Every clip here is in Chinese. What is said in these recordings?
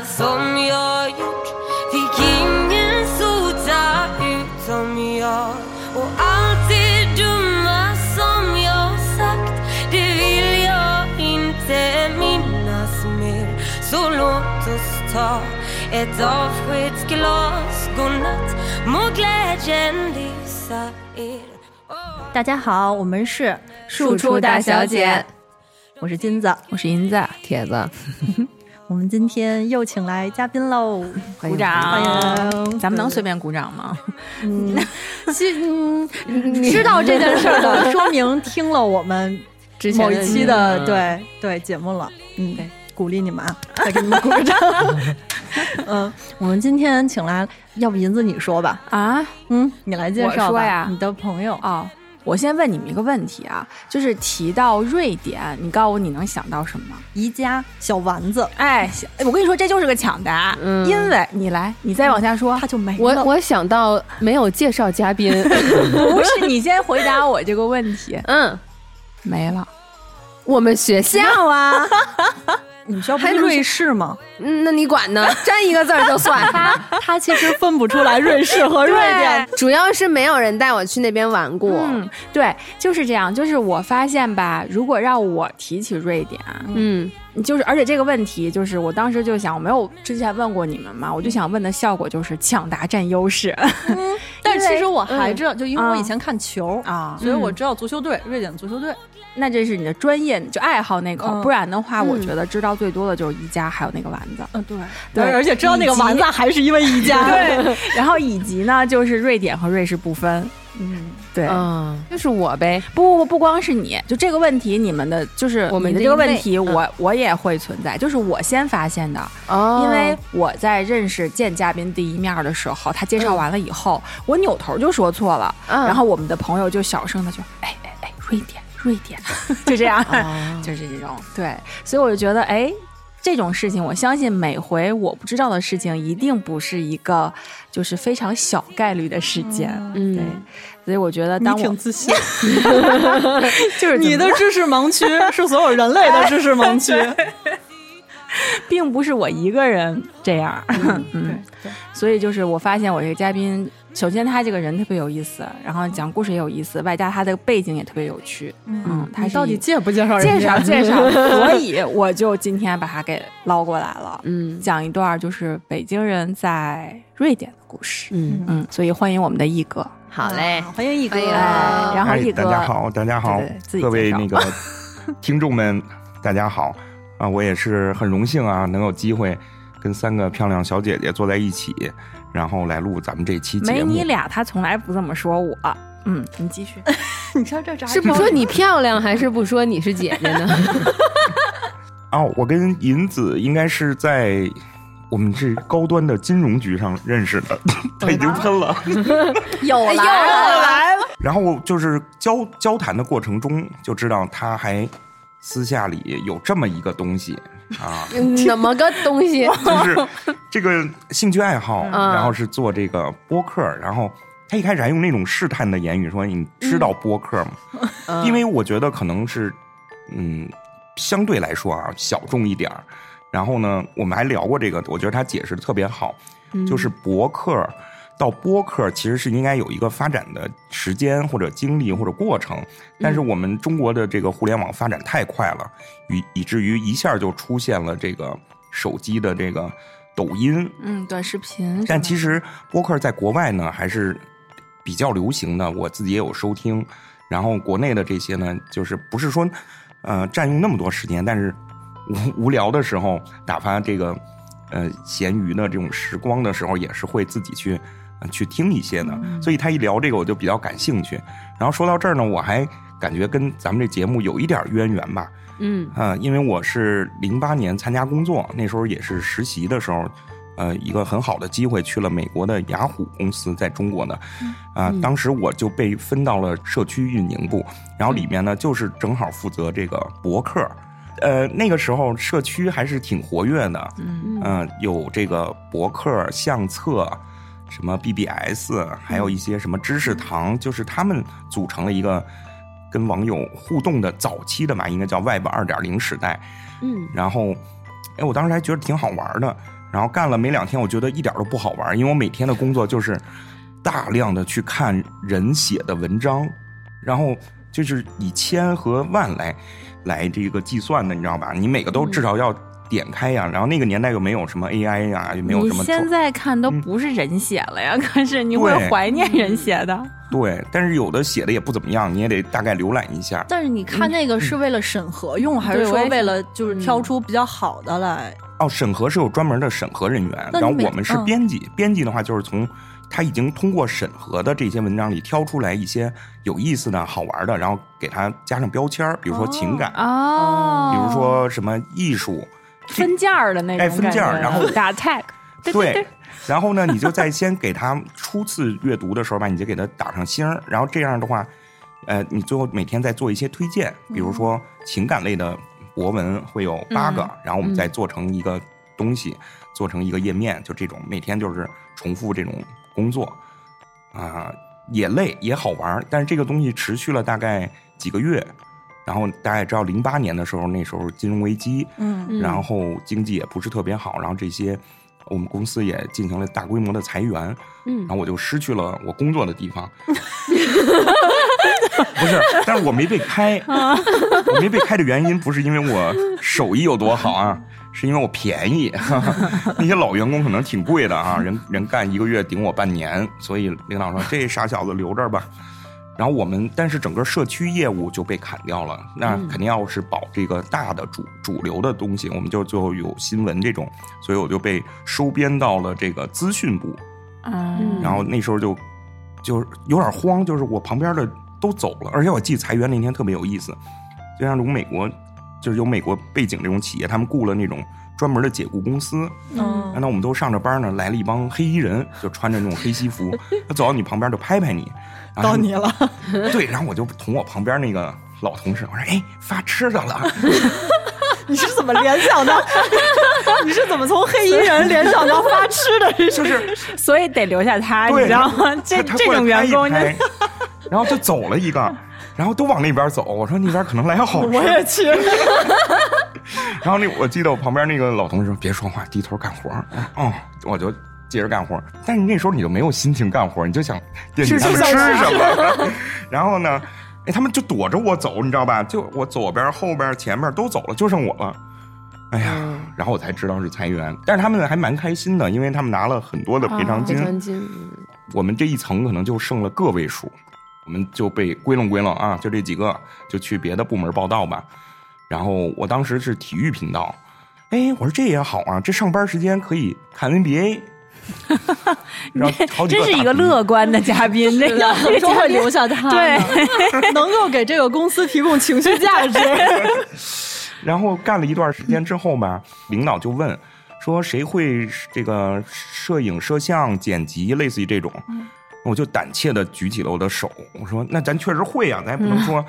onda som jag gjort Fick ingen sota utom jag Och allt det dumma som jag sagt Det vill jag inte minnas mer Så låt oss ta ett avskedsglas Godnatt, må glädjen lysa er 大家好，我们是庶出大小姐，我是金子，我是银子，铁子，我们今天又请来嘉宾喽，鼓掌！欢迎，咱们能随便鼓掌吗？嗯，嗯，知道这件事儿的，说明听了我们之前某一期的对对节目了，嗯，对，鼓励你们啊，再给你们鼓个掌。嗯，我们今天请来，要不银子你说吧？啊，嗯，你来介绍吧，你的朋友哦。我先问你们一个问题啊，就是提到瑞典，你告诉我你能想到什么？宜家小丸子。哎，我跟你说，这就是个抢答。嗯，因为你来，你再往下说，他就没了。我我想到没有介绍嘉宾，不是你先回答我这个问题。嗯，没了。我们学校啊。你们学校不是瑞士吗？嗯，那你管呢？沾一个字儿就算。他他其实分不出来瑞士和瑞典，主要是没有人带我去那边玩过。嗯，对，就是这样。就是我发现吧，如果让我提起瑞典，嗯，就是而且这个问题，就是我当时就想，我没有之前问过你们嘛，我就想问的效果就是抢答占优势。但其实我还知道，就因为我以前看球啊，所以我知道足球队，瑞典足球队。那这是你的专业，就爱好那口，不然的话，我觉得知道最多的就是宜家，还有那个丸子。嗯，对，对，而且知道那个丸子还是因为宜家。对，然后以及呢，就是瑞典和瑞士不分。嗯，对，嗯，就是我呗。不不不，不光是你，就这个问题，你们的就是我们的这个问题，我我也会存在，就是我先发现的。哦，因为我在认识见嘉宾第一面的时候，他介绍完了以后，我扭头就说错了，然后我们的朋友就小声的就，哎哎哎，瑞典。瑞典 就这样，就是这种。对，所以我就觉得，哎，这种事情，我相信每回我不知道的事情，一定不是一个就是非常小概率的事件，嗯，对，所以我觉得，当我挺自信，就是你的知识盲区是所有人类的知识盲区，并不是我一个人这样，嗯，对，所以就是我发现我这个嘉宾。首先，他这个人特别有意思，然后讲故事也有意思，外加他的背景也特别有趣。嗯，他到底介不介绍？介绍介绍。所以我就今天把他给捞过来了。嗯，讲一段就是北京人在瑞典的故事。嗯嗯，所以欢迎我们的毅哥。好嘞，欢迎毅哥。然后毅哥，大家好，大家好，各位那个听众们，大家好啊！我也是很荣幸啊，能有机会跟三个漂亮小姐姐坐在一起。然后来录咱们这期节目。没你俩，他从来不这么说我。嗯，你继续。你瞧这是不说你漂亮，还是不说你是姐姐呢？哦，我跟银子应该是在我们这高端的金融局上认识的。他已经喷了，又来了，来了。然后就是交交谈的过程中，就知道他还私下里有这么一个东西。啊，怎么个东西？就是这个兴趣爱好，然后是做这个播客，然后他一开始还用那种试探的言语说：“你知道播客吗？”因为我觉得可能是，嗯，相对来说啊小众一点然后呢，我们还聊过这个，我觉得他解释的特别好，就是博客。到播客其实是应该有一个发展的时间或者经历或者过程，但是我们中国的这个互联网发展太快了，以以至于一下就出现了这个手机的这个抖音，嗯，短视频。但其实播客在国外呢还是比较流行的，我自己也有收听。然后国内的这些呢，就是不是说呃占用那么多时间，但是无无聊的时候打发这个呃闲余的这种时光的时候，也是会自己去。去听一些呢，所以他一聊这个我就比较感兴趣。然后说到这儿呢，我还感觉跟咱们这节目有一点渊源吧。嗯啊，因为我是零八年参加工作，那时候也是实习的时候，呃，一个很好的机会去了美国的雅虎公司，在中国呢啊，当时我就被分到了社区运营部，然后里面呢就是正好负责这个博客。呃，那个时候社区还是挺活跃的，嗯，有这个博客相册。什么 BBS，还有一些什么知识堂，就是他们组成了一个跟网友互动的早期的嘛，应该叫 Web 二点零时代。嗯，然后，哎，我当时还觉得挺好玩的。然后干了没两天，我觉得一点都不好玩，因为我每天的工作就是大量的去看人写的文章，然后就是以千和万来来这个计算的，你知道吧？你每个都至少要点开呀。然后那个年代又没有什么 AI 呀，又没有什么。你现在看都不是人写了呀，可是你会怀念人写的。对，但是有的写的也不怎么样，你也得大概浏览一下。但是你看那个是为了审核用，还是说为了就是挑出比较好的来？哦，审核是有专门的审核人员，然后我们是编辑。编辑的话就是从他已经通过审核的这些文章里挑出来一些有意思的好玩的，然后给他加上标签比如说情感哦，比如说什么艺术 分件儿的那种，哎，分件儿，然后打 tag，对，然后呢，你就在先给他初次阅读的时候吧，你就给他打上星儿，然后这样的话，呃，你最后每天再做一些推荐，比如说情感类的。博文会有八个，然后我们再做成一个东西，做成一个页面，就这种每天就是重复这种工作，啊，也累也好玩，但是这个东西持续了大概几个月，然后大家也知道，零八年的时候，那时候金融危机，嗯，然后经济也不是特别好，然后这些我们公司也进行了大规模的裁员，嗯，然后我就失去了我工作的地方。不是，但是我没被开。我没被开的原因不是因为我手艺有多好啊，是因为我便宜。那些老员工可能挺贵的啊，人人干一个月顶我半年，所以领导说这傻小子留这儿吧。然后我们，但是整个社区业务就被砍掉了。那肯定要是保这个大的主主流的东西，我们就最后有新闻这种，所以我就被收编到了这个资讯部。嗯，然后那时候就就有点慌，就是我旁边的。都走了，而且我记裁员那天特别有意思，就像这种美国，就是有美国背景这种企业，他们雇了那种专门的解雇公司。嗯，那我们都上着班呢，来了一帮黑衣人，就穿着那种黑西服，他走到你旁边就拍拍你，到你了。对，然后我就同我旁边那个老同事我说：“哎，发吃的了。”你是怎么联想到？你是怎么从黑衣人联想到发吃的？就是，所以得留下他，你知道吗？这这种员工。然后就走了一个，然后都往那边走。我说那边可能来好吃，我也去。然后那我记得我旁边那个老同事说：“别说话，低头干活。”哦，我就接着干活。但是那时候你就没有心情干活，你就想惦记他们吃什么。然后呢，哎，他们就躲着我走，你知道吧？就我左边、后边、前面都走了，就剩我了。哎呀，然后我才知道是裁员，但是他们还蛮开心的，因为他们拿了很多的赔偿金。赔偿金。我们这一层可能就剩了个位数。我们就被归拢归拢啊，就这几个，就去别的部门报道吧。然后我当时是体育频道，哎，我说这也好啊，这上班时间可以看 NBA。然后真是一个乐观的嘉宾，这个终会留下他，对，能够给这个公司提供情绪价值。然后干了一段时间之后吧，领导就问说：“谁会这个摄影、摄像、剪辑，类似于这种？”我就胆怯的举起了我的手，我说：“那咱确实会啊，咱也不能说，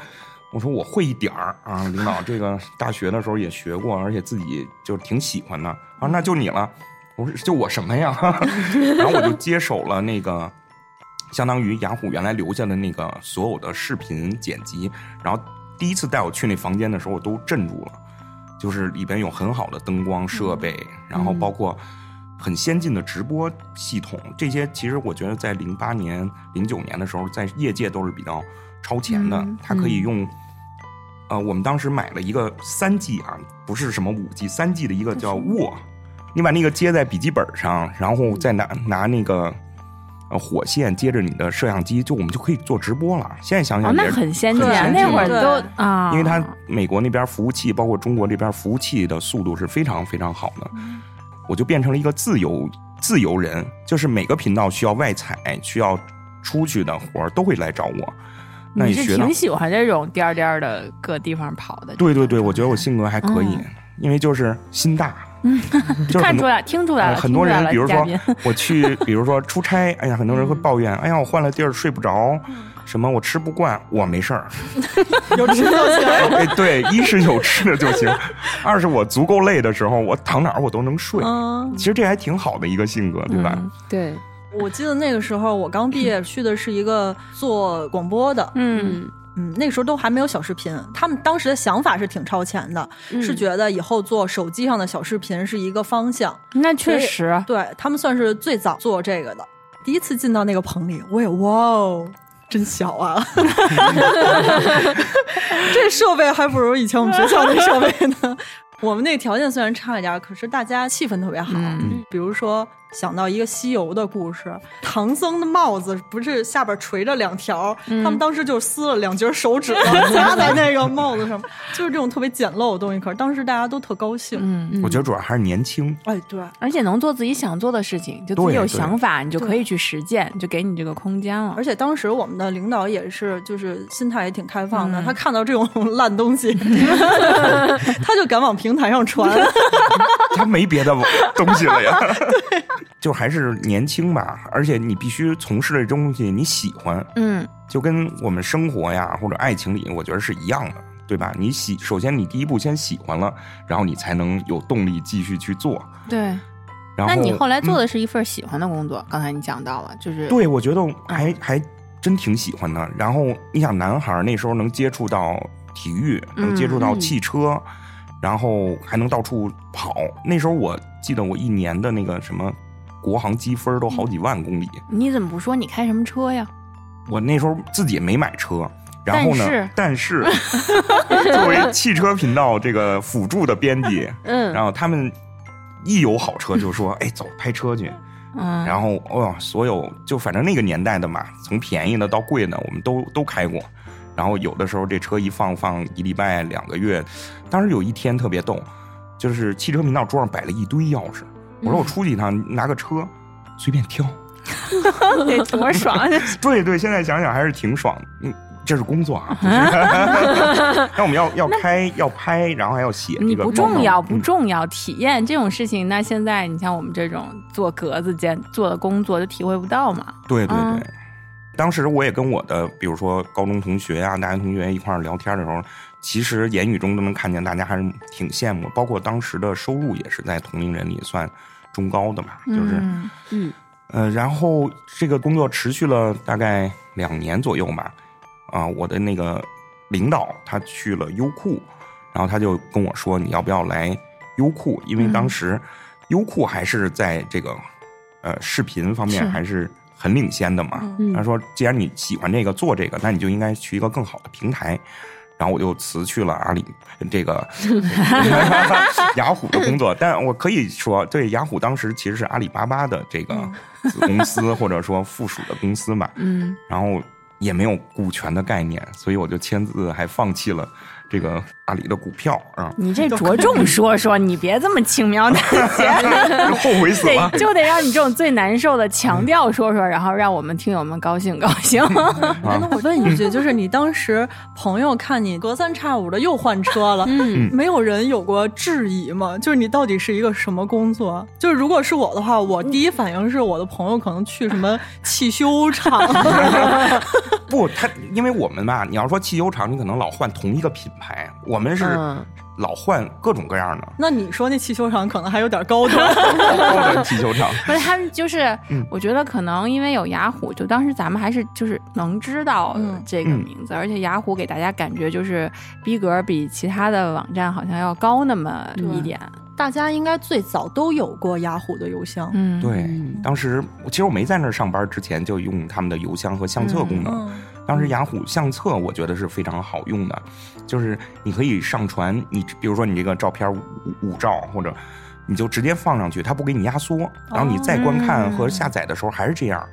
我说我会一点儿啊，领导，这个大学的时候也学过，而且自己就挺喜欢的啊，那就你了。”我说：“就我什么呀？” 然后我就接手了那个，相当于雅虎原来留下的那个所有的视频剪辑。然后第一次带我去那房间的时候，我都镇住了，就是里边有很好的灯光设备，然后包括。很先进的直播系统，这些其实我觉得在零八年、零九年的时候，在业界都是比较超前的。它可以用，呃，我们当时买了一个三 G 啊，不是什么五 G，三 G 的一个叫沃，你把那个接在笔记本上，然后再拿拿那个呃火线接着你的摄像机，就我们就可以做直播了。现在想想，那很先进，那会儿都啊，因为它美国那边服务器，包括中国这边服务器的速度是非常非常好的。我就变成了一个自由自由人，就是每个频道需要外采、需要出去的活儿都会来找我。那你是挺喜欢这种颠颠的各地方跑的？对对对，我觉得我性格还可以，因为就是心大。嗯，看出来，听出来了。很多人，比如说我去，比如说出差，哎呀，很多人会抱怨，哎呀，我换了地儿睡不着。什么？我吃不惯，我没事儿，有吃就行。哎，对，一是有吃的就行，二是我足够累的时候，我躺哪儿我都能睡。其实这还挺好的一个性格，对吧？对，我记得那个时候我刚毕业，去的是一个做广播的，嗯，嗯，那时候都还没有小视频，他们当时的想法是挺超前的，是觉得以后做手机上的小视频是一个方向。那确实，对他们算是最早做这个的。第一次进到那个棚里，我也哇哦，真小啊！这设备还不如以前我们学校那设备呢。我们那条件虽然差一点，可是大家气氛特别好。嗯比如说想到一个西游的故事，唐僧的帽子不是下边垂着两条，他们当时就撕了两截手指头 夹在那个帽子上，就是这种特别简陋的东西。可是当时大家都特高兴。嗯，我觉得主要还是年轻，哎，对，而且能做自己想做的事情，就自己有想法，你就可以去实践，就给你这个空间了。而且当时我们的领导也是，就是心态也挺开放的。嗯他看到这种 烂东西，他就敢往平台上传。他没别的东西了呀。对，就还是年轻吧，而且你必须从事的东西你喜欢，嗯，就跟我们生活呀或者爱情里，我觉得是一样的，对吧？你喜，首先你第一步先喜欢了，然后你才能有动力继续去做。对。然后，那你后来做嗯的是一份喜欢的工作，刚才你讲到了，就是对，我觉得还还真挺喜欢的。然后你想，男孩儿那时候能接触到体育，能接触到汽车，然后还能到处跑。那时候我记得我一年的那个什么国航积分都好几万公里。你怎么不说你开什么车呀？我那时候自己也没买车。然后呢？但是 作为汽车频道这个辅助的编辑，嗯，然后他们一有好车就说：“哎，走，拍车去。”嗯，然后哦，所有就反正那个年代的嘛，从便宜的到贵的，我们都都开过。然后有的时候这车一放放一礼拜两个月，当时有一天特别逗，就是汽车频道桌上摆了一堆钥匙，我说我出去一趟拿个车，随便挑，得多爽！啊 对对，现在想想还是挺爽的。嗯，这是工作啊，那我们要要开要拍，然后还要写，你不重要不嗯重要，体验这种事情，那现在你像我们这种做格子间做的工作，就体会不到嘛。对对嗯对。当时我也跟我的，比如说高中同学啊、大学同学一块儿聊天的时候，其实言语中都能看见大家还是挺羡慕，包括当时的收入也是在同龄人里算中高的嘛，就是，嗯。嗯，呃，然后这个工作持续了大概两年左右吧，啊，我的那个领导他去了优酷，然后他就跟我说你要不要来优酷，因为当时优酷还是在这个呃视频方面还是很领先的嘛。嗯。他说既然你喜欢这个做这个，那你就应该去一个更好的平台。然后我就辞去了阿里这个 雅虎的工作，但我可以说，对雅虎当时其实是阿里巴巴的这个子公司或者说附属的公司嘛，嗯，然后也没有股权的概念，所以我就签字还放弃了这个阿里的股票啊，你这着重说说，你别这么轻描淡写，后悔死了得。就得让你这种最难受的强调说说，然后让我们听友们高兴高兴。哎那我问一句，就是你当时朋友看你隔三差五的又换车了，嗯没有人有过质疑吗？就是你到底是一个什么工作？就是如果是我的话，我第一反应是我的朋友可能去什么汽修厂，不，他因为我们吧，你要说汽修厂，你可能老换同一个品牌，我们是嗯老换各种各样的那你说那汽修厂可能还有点高端。高端汽修厂。不是他们就是嗯，我觉得可能因为有雅虎，就当时咱们还是就是能知道嗯这个名字，而且雅虎给大家感觉就是逼格比其他的网站好像要高那么一点。大家应该最早都有过雅虎的邮箱，嗯，对嗯，当时其实我没在那儿上班之前就用他们的邮箱和相册功能。嗯，当时雅虎相册我觉得是非常好用的，就是你可以上传你，比如说你这个照片五五兆或者。你就直接放上去，它不给你压缩，然后你再观看和下载的时候还是这样，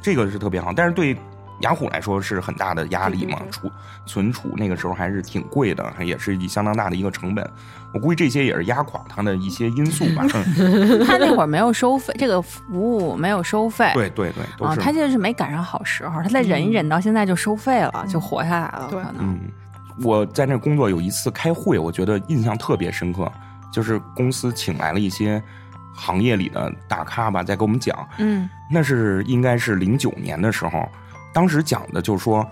这个是特别好。但是对雅虎来说是很大的压力嘛储存储那个时候还是挺贵的，也是一相当大的一个成本。我估计这些也是压垮它的一些因素吧。嗯 他那会儿没有收费，这个服务没有收费。对对对，都啊，是。他就是没赶上好时候，他再忍一忍，到现在就收费了，就活下来了。对可能，嗯，我在那工作有一次开会，我觉得印象特别深刻，就是公司请来了一些行业里的大咖吧，在给我们讲，嗯那是应该是零九年的时候，当时讲的就是说，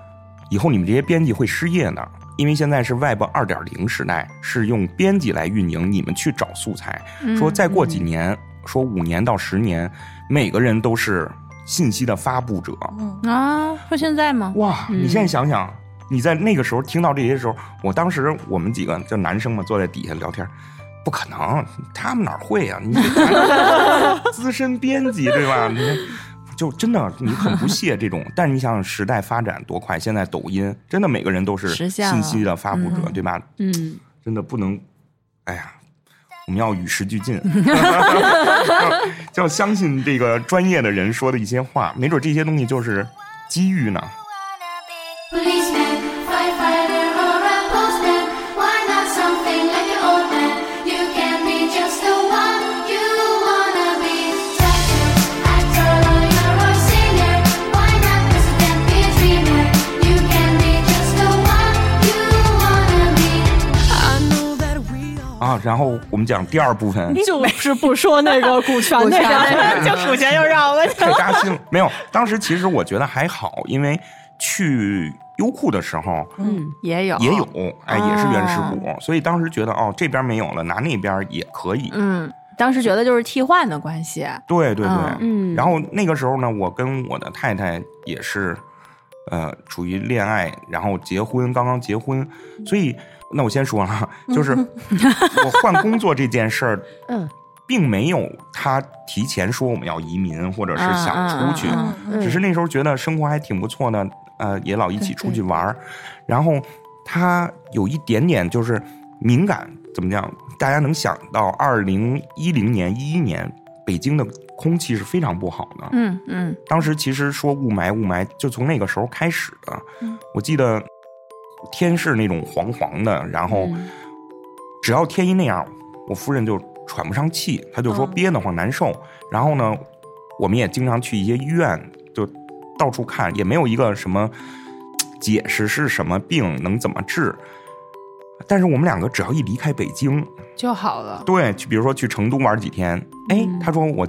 以后你们这些编辑会失业呢，因为现在是 Web 二点零时代，是用编辑来运营，你们去找素材。嗯说再过几年，说五年到十年，每个人都是信息的发布者。嗯，啊，说现在吗？哇，你现在想想，你在那个时候听到这些时候，我当时我们几个就男生嘛，坐在底下聊天，不可能，他们哪儿会呀、你 资深编辑对吧？你就真的你很不屑这种，但是你想想时代发展多快，现在抖音真的每个人都是实现了信息的发布者，对吧？嗯，真的不能，哎呀，我们要与时俱进，就 要相信这个专业的人说的一些话，没准这些东西就是机遇呢。啊，然后我们讲第二部分，就是不说那个股权那个，就股权又绕了。去。太扎心了。没有，当时其实我觉得还好，因为去优酷的时候嗯，也有。也有，哎，也是原始股，所以当时觉得哦，这边没有了，拿那边也可以。嗯，当时觉得就是替换的关系，对对对，嗯。然后那个时候呢，我跟我的太太也是，呃，处于恋爱，然后结婚，刚刚结婚，所以那我先说了，就是我换工作这件事儿，嗯，并没有他提前说我们要移民，或者是想出去，只是那时候觉得生活还挺不错的，呃，也老一起出去玩儿，然后他有一点点就是敏感，怎么讲？大家能想到，二零一零年、一一年，北京的空气是非常不好的。嗯嗯当时其实说雾霾，雾霾就从那个时候开始的。我记得天是那种黄黄的，然后只要天一那样，我夫人就喘不上气，她就说憋得慌难受。然后呢，我们也经常去一些医院，就到处看，也没有一个什么解释是什么病能怎么治。但是我们两个只要一离开北京，就好了。对，去比如说去成都玩几天，哎，他说我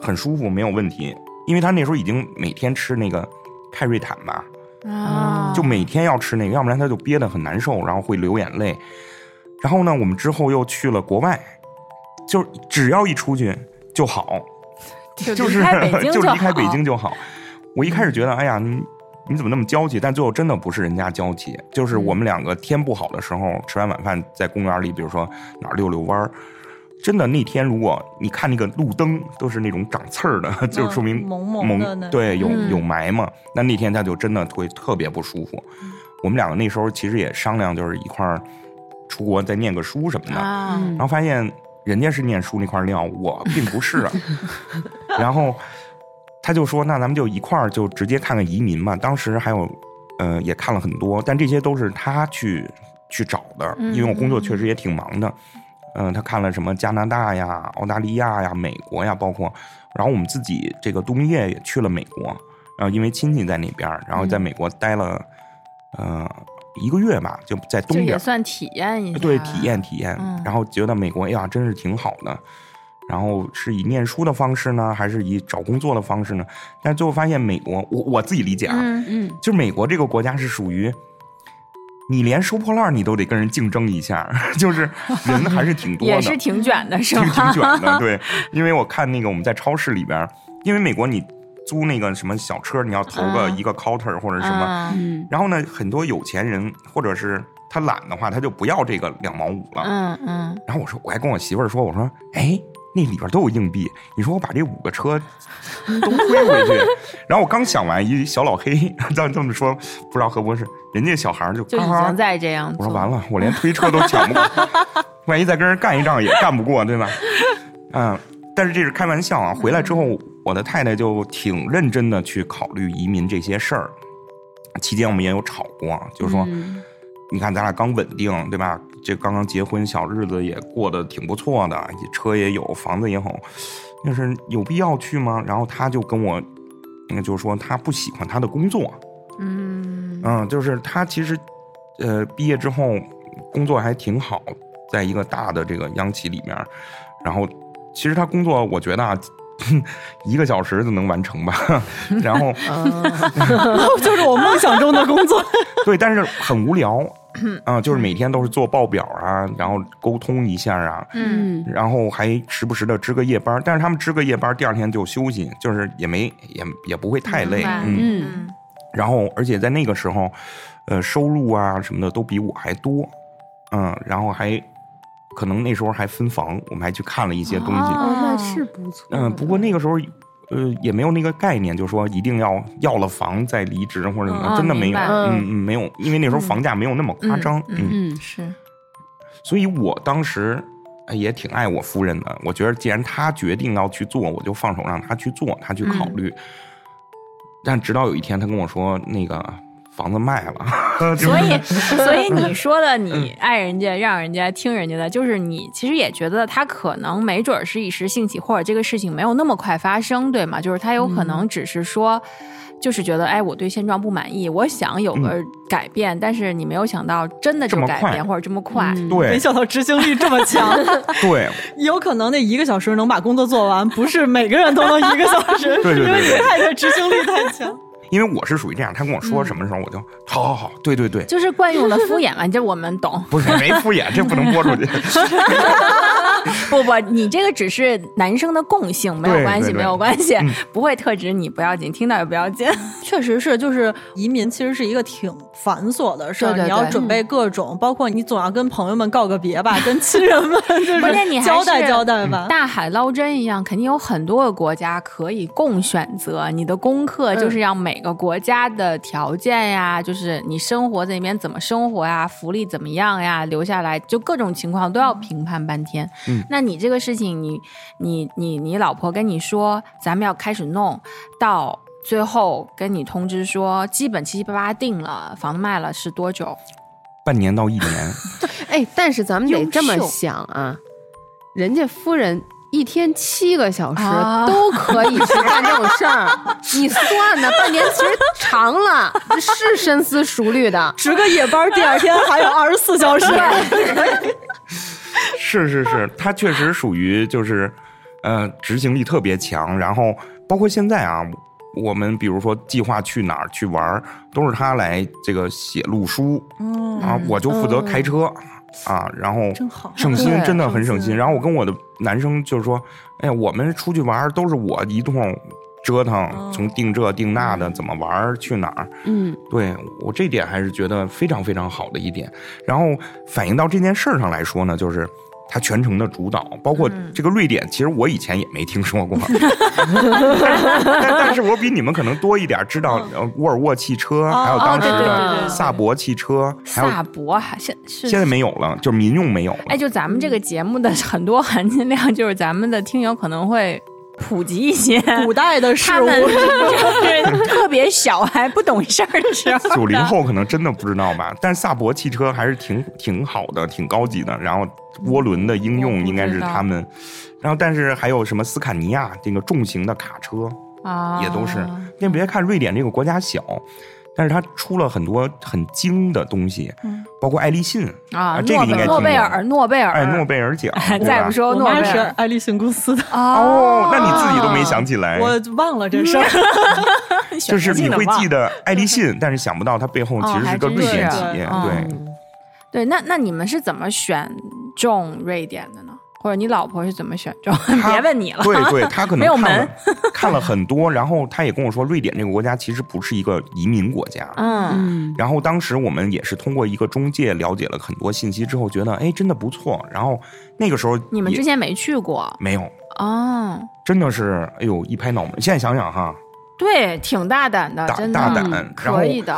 很舒服，没有问题，因为他那时候已经每天吃那个开瑞坦吧，啊，就每天要吃那个，要不然他就憋得很难受，然后会流眼泪。然后呢，我们之后又去了国外，就只要一出去就好，就就是就离开北京就好。我一开始觉得，哎呀，你你怎么那么娇气？但最后真的不是人家娇气，就是我们两个天不好的时候，吃完晚饭在公园里，比如说哪儿溜溜弯儿。真的那天，如果你看那个路灯都是那种长刺儿的，就说明蒙蒙的那对有嗯有霾嘛。那那天他就真的会特别不舒服。我们两个那时候其实也商量，就是一块儿出国再念个书什么的。啊，然后发现人家是念书那块料，我并不是啊。然后他就说：“那咱们就一块儿就直接看看移民吧。”当时还有呃也看了很多，但这些都是他去去找的，因为我工作确实也挺忙的。嗯、他看了什么加拿大呀、澳大利亚呀、美国呀，包括，然后我们自己这个度蜜月也去了美国，然后因为亲戚在那边儿，然后在美国待了呃一个月吧，就在东边也算体验一下，对，体验体验，嗯然后觉得美国哎呀真是挺好的，然后是以念书的方式呢，还是以找工作的方式呢？但最后发现美国，我我自己理解啊，嗯嗯就是美国这个国家是属于。你连收破烂你都得跟人竞争一下，就是人还是挺多的，也是挺卷的，是挺吗？挺卷的。对，因为我看那个我们在超市里边，因为美国你租那个什么小车，你要投个嗯一个 counter 或者什么，然后呢，很多有钱人或者是他懒的话，他就不要这个两毛五了。嗯嗯，然后我说，我还跟我媳妇儿说，我说，哎，那里边都有硬币，你说我把这五个车 都推回去。然后我刚想完，一小老黑这这么说，不知道合不合适，人家小孩儿就就已咔经在这样做。我说完了，我连推车都抢不过，万一再跟人干一仗也干不过，对吧？嗯，但是这是开玩笑啊。回来之后，我的太太就挺认真的去考虑移民这些事儿。期间我们也有吵过，就是说，你看咱俩刚稳定，对吧？这刚刚结婚，小日子也过得挺不错的，车也有，房子也好，但是有必要去吗？然后他就跟我，那个就是说他不喜欢他的工作，嗯。嗯，就是他其实，呃，毕业之后工作还挺好，在一个大的这个央企里面，然后其实他工作我觉得啊，一个小时就能完成吧，然后 就是我梦想中的工作。对，但是很无聊，啊、就是每天都是做报表啊，然后沟通一下啊，嗯然后还时不时的值个夜班，但是他们值个夜班，第二天就休息，就是也没也也不会太累，嗯。嗯然后，而且在那个时候，呃，收入啊什么的都比我还多，嗯，然后还可能那时候还分房，我们还去看了一些东西，哦，那是不错的。嗯，不过那个时候。呃，也没有那个概念，就说一定要要了房再离职或者怎么样，嗯真的没有，嗯嗯，没有，因为那时候房价没有那么夸张，嗯嗯，是所以我当时哎也挺爱我夫人的。我觉得既然她决定要去做，我就放手让她去做，她去考虑。但直到有一天，她跟我说那个房子卖了，所以，所以你说的你爱人家，让人家听人家的，就是你其实也觉得他可能没准儿是一时兴起，或者这个事情没有那么快发生，对吗？就是他有可能只是说。就是觉得，哎，我对现状不满意，我想有个改变，但是你没有想到真的就这么快改变或者这么快。没对想到执行力这么强，对有可能那一个小时能把工作做完，不是每个人都能一个小时，对对对因为你太太执行力太强。因为我是属于这样，他跟我说什么时候，我就好好好，对对对，就是惯用的敷衍嘛，这我们懂。不是没敷衍，这不能播出去。不不，你这个只是男生的共性，没有关系，没有关系嗯，不会特指你，不要紧，听到也不要紧。确实是，就是移民其实是一个挺繁琐的事儿，对对对你要准备各种，包括你总要跟朋友们告个别吧，跟亲人们就关键你还是交代交代吧。大海捞针一样，肯定有很多个国家可以供选择。你的功课就是让每个国家的条件呀，就是你生活在那边怎么生活呀，福利怎么样呀，留下来就各种情况都要评判半天。嗯那你这个事情，你你你你老婆跟你说咱们要开始弄，到最后跟你通知说基本七七八八定了，房子卖了是多久？半年到一年，哎，但是咱们得这么想啊，人家夫人一天七个小时啊都可以去干这种事儿，你算呢？半年其实长了，是深思熟虑的。值个夜班，第二天还有二十四小时。是 是是，他确实属于就是，呃，执行力特别强。然后包括现在啊，我们比如说计划去哪儿去玩儿，都是他来这个写路书，嗯，啊，我就负责开车。啊，然后省心，真的很省心。省心然后我跟我的男生就是说，哎呀，我们出去玩儿都是我一通折腾，从定这定那的，怎么玩儿去哪儿，嗯，对我这点还是觉得非常非常好的一点。然后反映到这件事儿上来说呢，就是他全程的主导，包括嗯。这个瑞典，其实我以前也没听说过，但但是我比你们可能多一点知道呃沃尔沃汽车，还有当时的萨博汽车，还有萨博还现现在没有了，就是民用没有了。哎，就咱们这个节目的很多含金量，就是咱们的听友可能会普及一些古代的事物，特别小还不懂事儿 的时候。九零后可能真的不知道吧，但萨博汽车还是挺挺好的，挺高级的。然后涡轮的应用应该是他们，然后但是还有什么斯堪尼亚这个重型的卡车啊也都是。你别看瑞典这个国家小，但是他出了很多很精的东西，包括爱立信啊，这个应该诺贝尔，诺贝尔，哎，诺贝尔奖，再不说诺贝尔爱立信公司的，哦，那你自己都没想起来，我忘了这事儿。就是你会记得。爱立信，但是想不到它背后其实是个瑞典企业，嗯对。对，那那你们是怎么选中瑞典的呢？或者你老婆是怎么选中？别问你了。对对，他可没有能看了门 看了很多，然后他也跟我说，瑞典这个国家其实不是一个移民国家。嗯，嗯，然后当时我们也是通过一个中介了解了很多信息之后，觉得哎真的不错。然后那个时候你们之前没去过没有，哦？真的是哎呦一拍脑门。现在想想哈，对，挺大胆的，大真的大胆，可以的。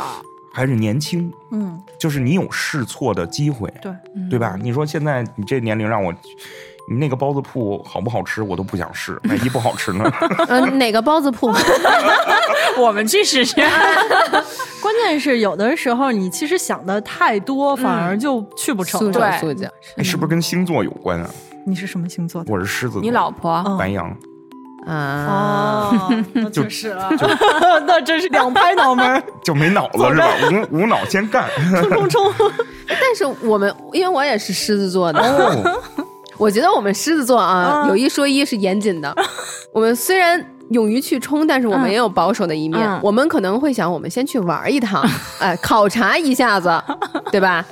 还是年轻，嗯，就是你有试错的机会，对，对吧？你说现在你这年龄让我。你那个包子铺好不好吃，我都不想试，万一不好吃呢？呃，哪个包子铺？我们去试试。关键是有的时候你其实想的太多，反而就去不成。对是不是跟星座有关啊？你是什么星座的？我是狮子座，你老婆嗯白羊，啊，哦，那就是了，那真是两拍脑门，就没脑子是吧？无无脑先干。冲冲冲！但是我们因为我也是狮子座的，哦，我觉得我们狮子座啊，嗯有一说一是严谨的。我们虽然勇于去冲，但是我们嗯也有保守的一面。嗯我们可能会想，我们先去玩一趟，哎，考察一下子，对吧？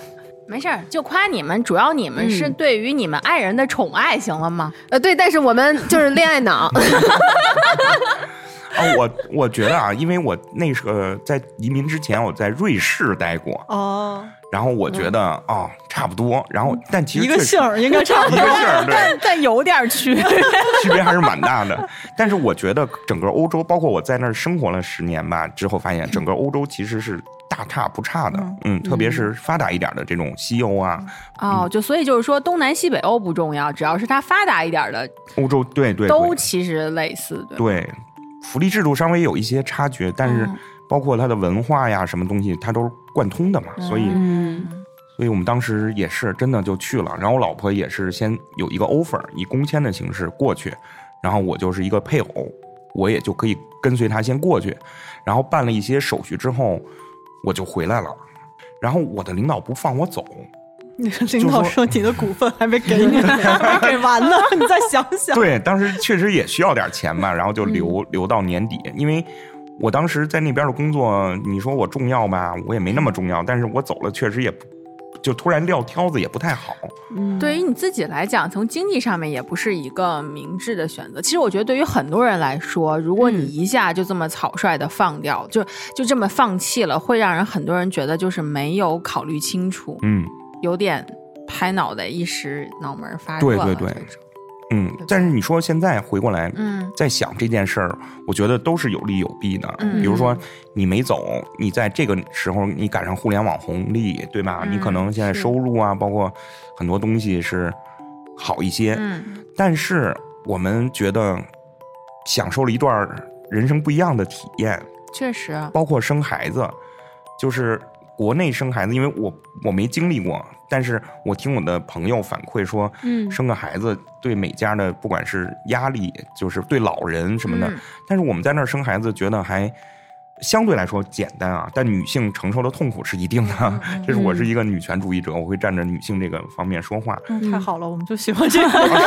没事儿，就夸你们，主要你们是嗯对于你们爱人的宠爱，行了吗？呃，对，但是我们就是恋爱脑，啊，我我觉得啊，因为我那个在移民之前，我在瑞士待过，哦，然后我觉得哦差不多，然后但其实一个姓儿应该差不一多。个姓儿对。但 但有点区别。区别还是蛮大的。但是我觉得整个欧洲，包括我在那儿生活了十年吧，之后发现整个欧洲其实是大差不差的。嗯，特别是发达一点的这种西欧啊，哦，就所以就是说，东南西北欧不重要，只要是它发达一点的，欧洲对对对都其实类似，对。对，福利制度稍微有一些差距，但是嗯包括它的文化呀，什么东西它都是贯通的嘛，所以。嗯，所以我们当时也是真的就去了，然后我老婆也是先有一个 offer，以工签的形式过去，然后我就是一个配偶，我也就可以跟随她先过去，然后办了一些手续之后，我就回来了。然后我的领导不放我走，你的领导说你的股份还没给你，还没给完呢，你再想想。对，当时确实也需要点钱嘛，然后就留、留到年底，因为我当时在那边的工作，你说我重要吧，我也没那么重要，但是我走了确实也不，就突然撂挑子也不太好。对于你自己来讲，从经济上面也不是一个明智的选择。其实我觉得，对于很多人来说，如果你一下就这么草率的放掉，就就这么放弃了，会让人很多人觉得就是没有考虑清楚，嗯，有点拍脑袋一时脑门发热对对对嗯，但是你说现在回过来，嗯。在想这件事儿，我觉得都是有利有弊的。嗯。比如说你没走，你在这个时候你赶上互联网红利，对吧？嗯你可能现在收入啊，包括很多东西是好一些。嗯。但是我们觉得享受了一段人生不一样的体验，确实，包括生孩子，就是国内生孩子，因为我我没经历过，但是我听我的朋友反馈说，嗯生个孩子对每家的不管是压力，就是对老人什么的，嗯但是我们在那儿生孩子，觉得还相对来说简单啊，但女性承受的痛苦是一定的。嗯这是我是一个女权主义者，我会站着女性这个方面说话。嗯，太好了，我们就喜欢这个。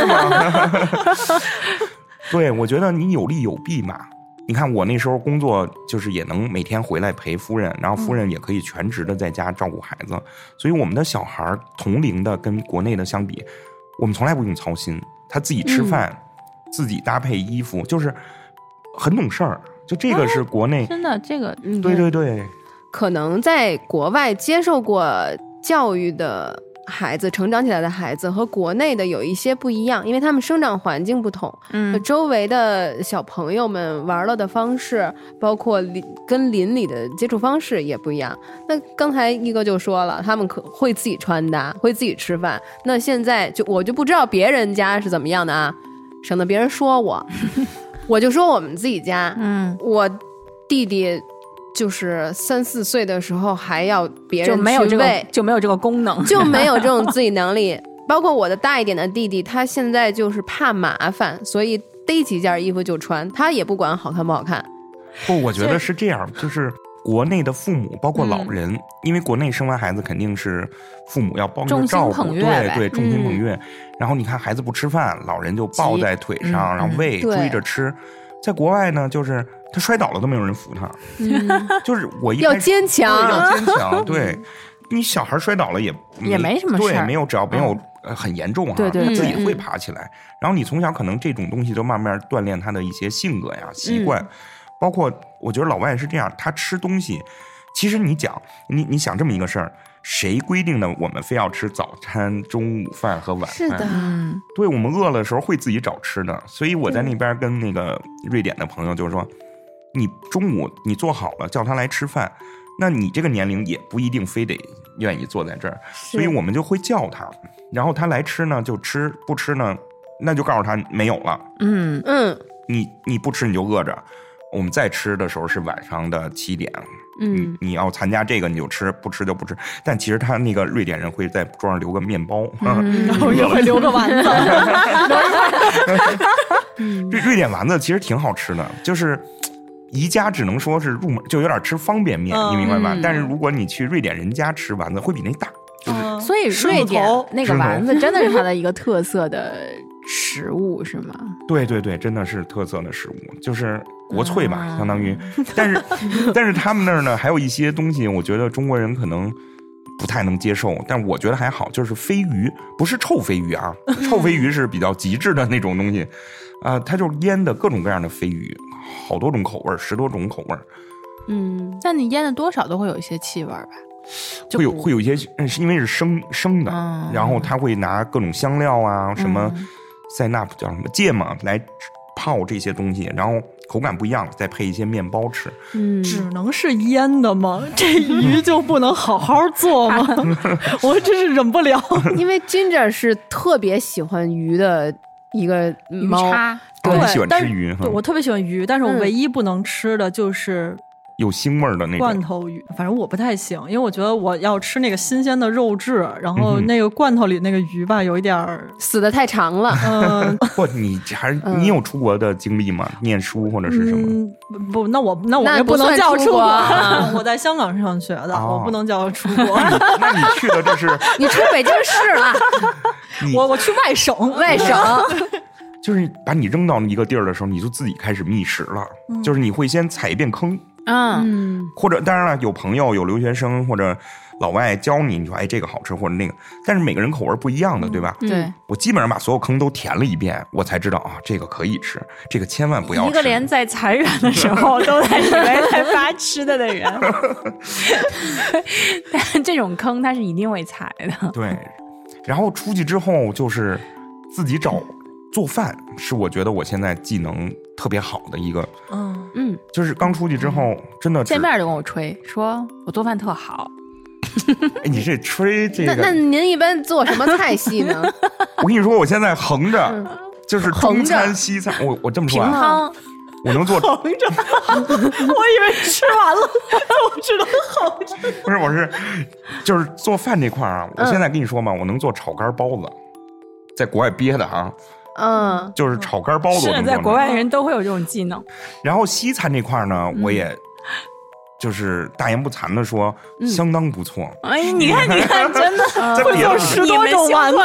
是吗？对，我觉得你有利有弊嘛。你看我那时候工作，就是也能每天回来陪夫人，然后夫人也可以全职的在家照顾孩子，所以我们的小孩儿同龄的跟国内的相比，我们从来不用操心，他自己吃饭，自己搭配衣服，就是很懂事儿。就这个是国内，真的这个嗯对对对，可能在国外接受过教育的孩子，成长起来的孩子和国内的有一些不一样，因为他们生长环境不同，嗯周围的小朋友们玩乐的方式，包括邻跟邻里的接触方式也不一样。那刚才一哥就说了，他们可会自己穿搭，会自己吃饭。那现在就我就不知道别人家是怎么样的啊，省得别人说我，我就说我们自己家，嗯，我弟弟就是三四岁的时候还要别人就没有这个去喂就没有这个功能，就没有这种 自理能力。包括我的大一点的弟弟，他现在就是怕麻烦，所以逮几件衣服就穿，他也不管好看不好看。不，我觉得是这样，就是国内的父母，包括老嗯人，因为国内生完孩子肯定是父母要帮着照顾，对对，众星捧嗯月。然后你看孩子不吃饭，老人就抱在腿上，然后喂，对追着吃。在国外呢，就是他摔倒了都没有人扶他，嗯，就是我一要开始坚强。对要坚强，对。你小孩摔倒了也 也没什么事对，没有只要没有呃很严重哈，对对他自己会爬起来。然后你从小可能这种东西就慢慢锻炼他的一些性格呀、习惯，嗯。包括我觉得老外是这样，他吃东西，其实你讲你你想这么一个事儿，谁规定的我们非要吃早餐、中午饭和晚饭？是的，嗯对我们饿了的时候会自己找吃的，所以我在那边跟那个瑞典的朋友就是说，你中午你做好了叫他来吃饭，那你这个年龄也不一定非得愿意坐在这儿，所以我们就会叫他，然后他来吃呢就吃，不吃呢那就告诉他没有了，嗯。嗯。你你不吃你就饿着。我们再吃的时候是晚上的七点，嗯，你要参加这个你就吃，不吃就不吃。但其实他那个瑞典人会在桌上留个面包，嗯然后也会留个丸子。瑞瑞典丸子其实挺好吃的，就是宜家只能说是入门，就有点吃方便面，嗯你明白吧？嗯但是如果你去瑞典人家吃丸子，会比那大。嗯所以瑞典那个丸子真的是它的一个特色的食物，是吗？对对对，真的是特色的食物，就是国粹吧，啊相当于。但是但是他们那儿呢，还有一些东西，我觉得中国人可能。不太能接受，但我觉得还好，就是飞鱼，不是臭飞鱼啊，臭飞鱼是比较极致的那种东西，啊、它就是腌的各种各样的飞鱼，好多种口味，十多种口味，嗯，但你腌的多少都会有一些气味吧？会有会有一些，嗯是因为是生生的，嗯然后他会拿各种香料啊，什么嗯塞纳叫什么芥末来泡这些东西，然后口感不一样，再配一些面包吃。嗯，只能是腌的吗？这鱼就不能好好做吗？我真是忍不了。因为 Ginger 是特别喜欢鱼的一个鱼猫，叉，对喜欢吃鱼我特别喜欢鱼，但是我嗯唯一不能吃的就是有腥味儿的那种。罐头鱼，反正我不太行，因为我觉得我要吃那个新鲜的肉质，然后那个罐头里那个鱼吧，有一点儿，死的太长了。嗯。不，你还是嗯你有出国的经历吗？念书或者是什么？嗯，不，那我那我不算出叫出国。国啊，我在香港上学的，哦。我不能叫出国，那你去的这是 你出北京市了，你我我去外省，外省，就是把你扔到一个地儿的时候，你就自己开始觅食了，嗯。就是你会先踩一遍坑，嗯，嗯，或者当然了，有朋友、有留学生或者老外教你，你说哎这个好吃或者那个，但是每个人口味不一样的，对吧？对，我基本上把所有坑都填了一遍，我才知道啊，这个可以吃，这个千万不要吃。一个连在裁员的时候都在以为在发吃的的人，但这种坑他是一定会踩的。对，然后出去之后就是自己找做饭，是我觉得我现在技能特别好的一个，嗯，嗯，就是刚出去之后真的见面就跟我吹，说我做饭特好，哎，你这吹这那那，您一般做什么菜系呢？我跟你说，我现在横着。嗯就是中餐、西餐，我我这么说平啊，汤我能做，横着，我以为吃完了我只能横着。不是我是，就是做饭这块儿啊，我嗯现在跟你说嘛，我能做炒肝包子，在国外憋的啊，嗯，就是炒肝包子我是能做呢。在国外人都会有这种技能。然后西餐这块呢，嗯我也就是大言不惭的说，嗯。相当不错。哎，你看，你看，真的 在别的十多种丸子，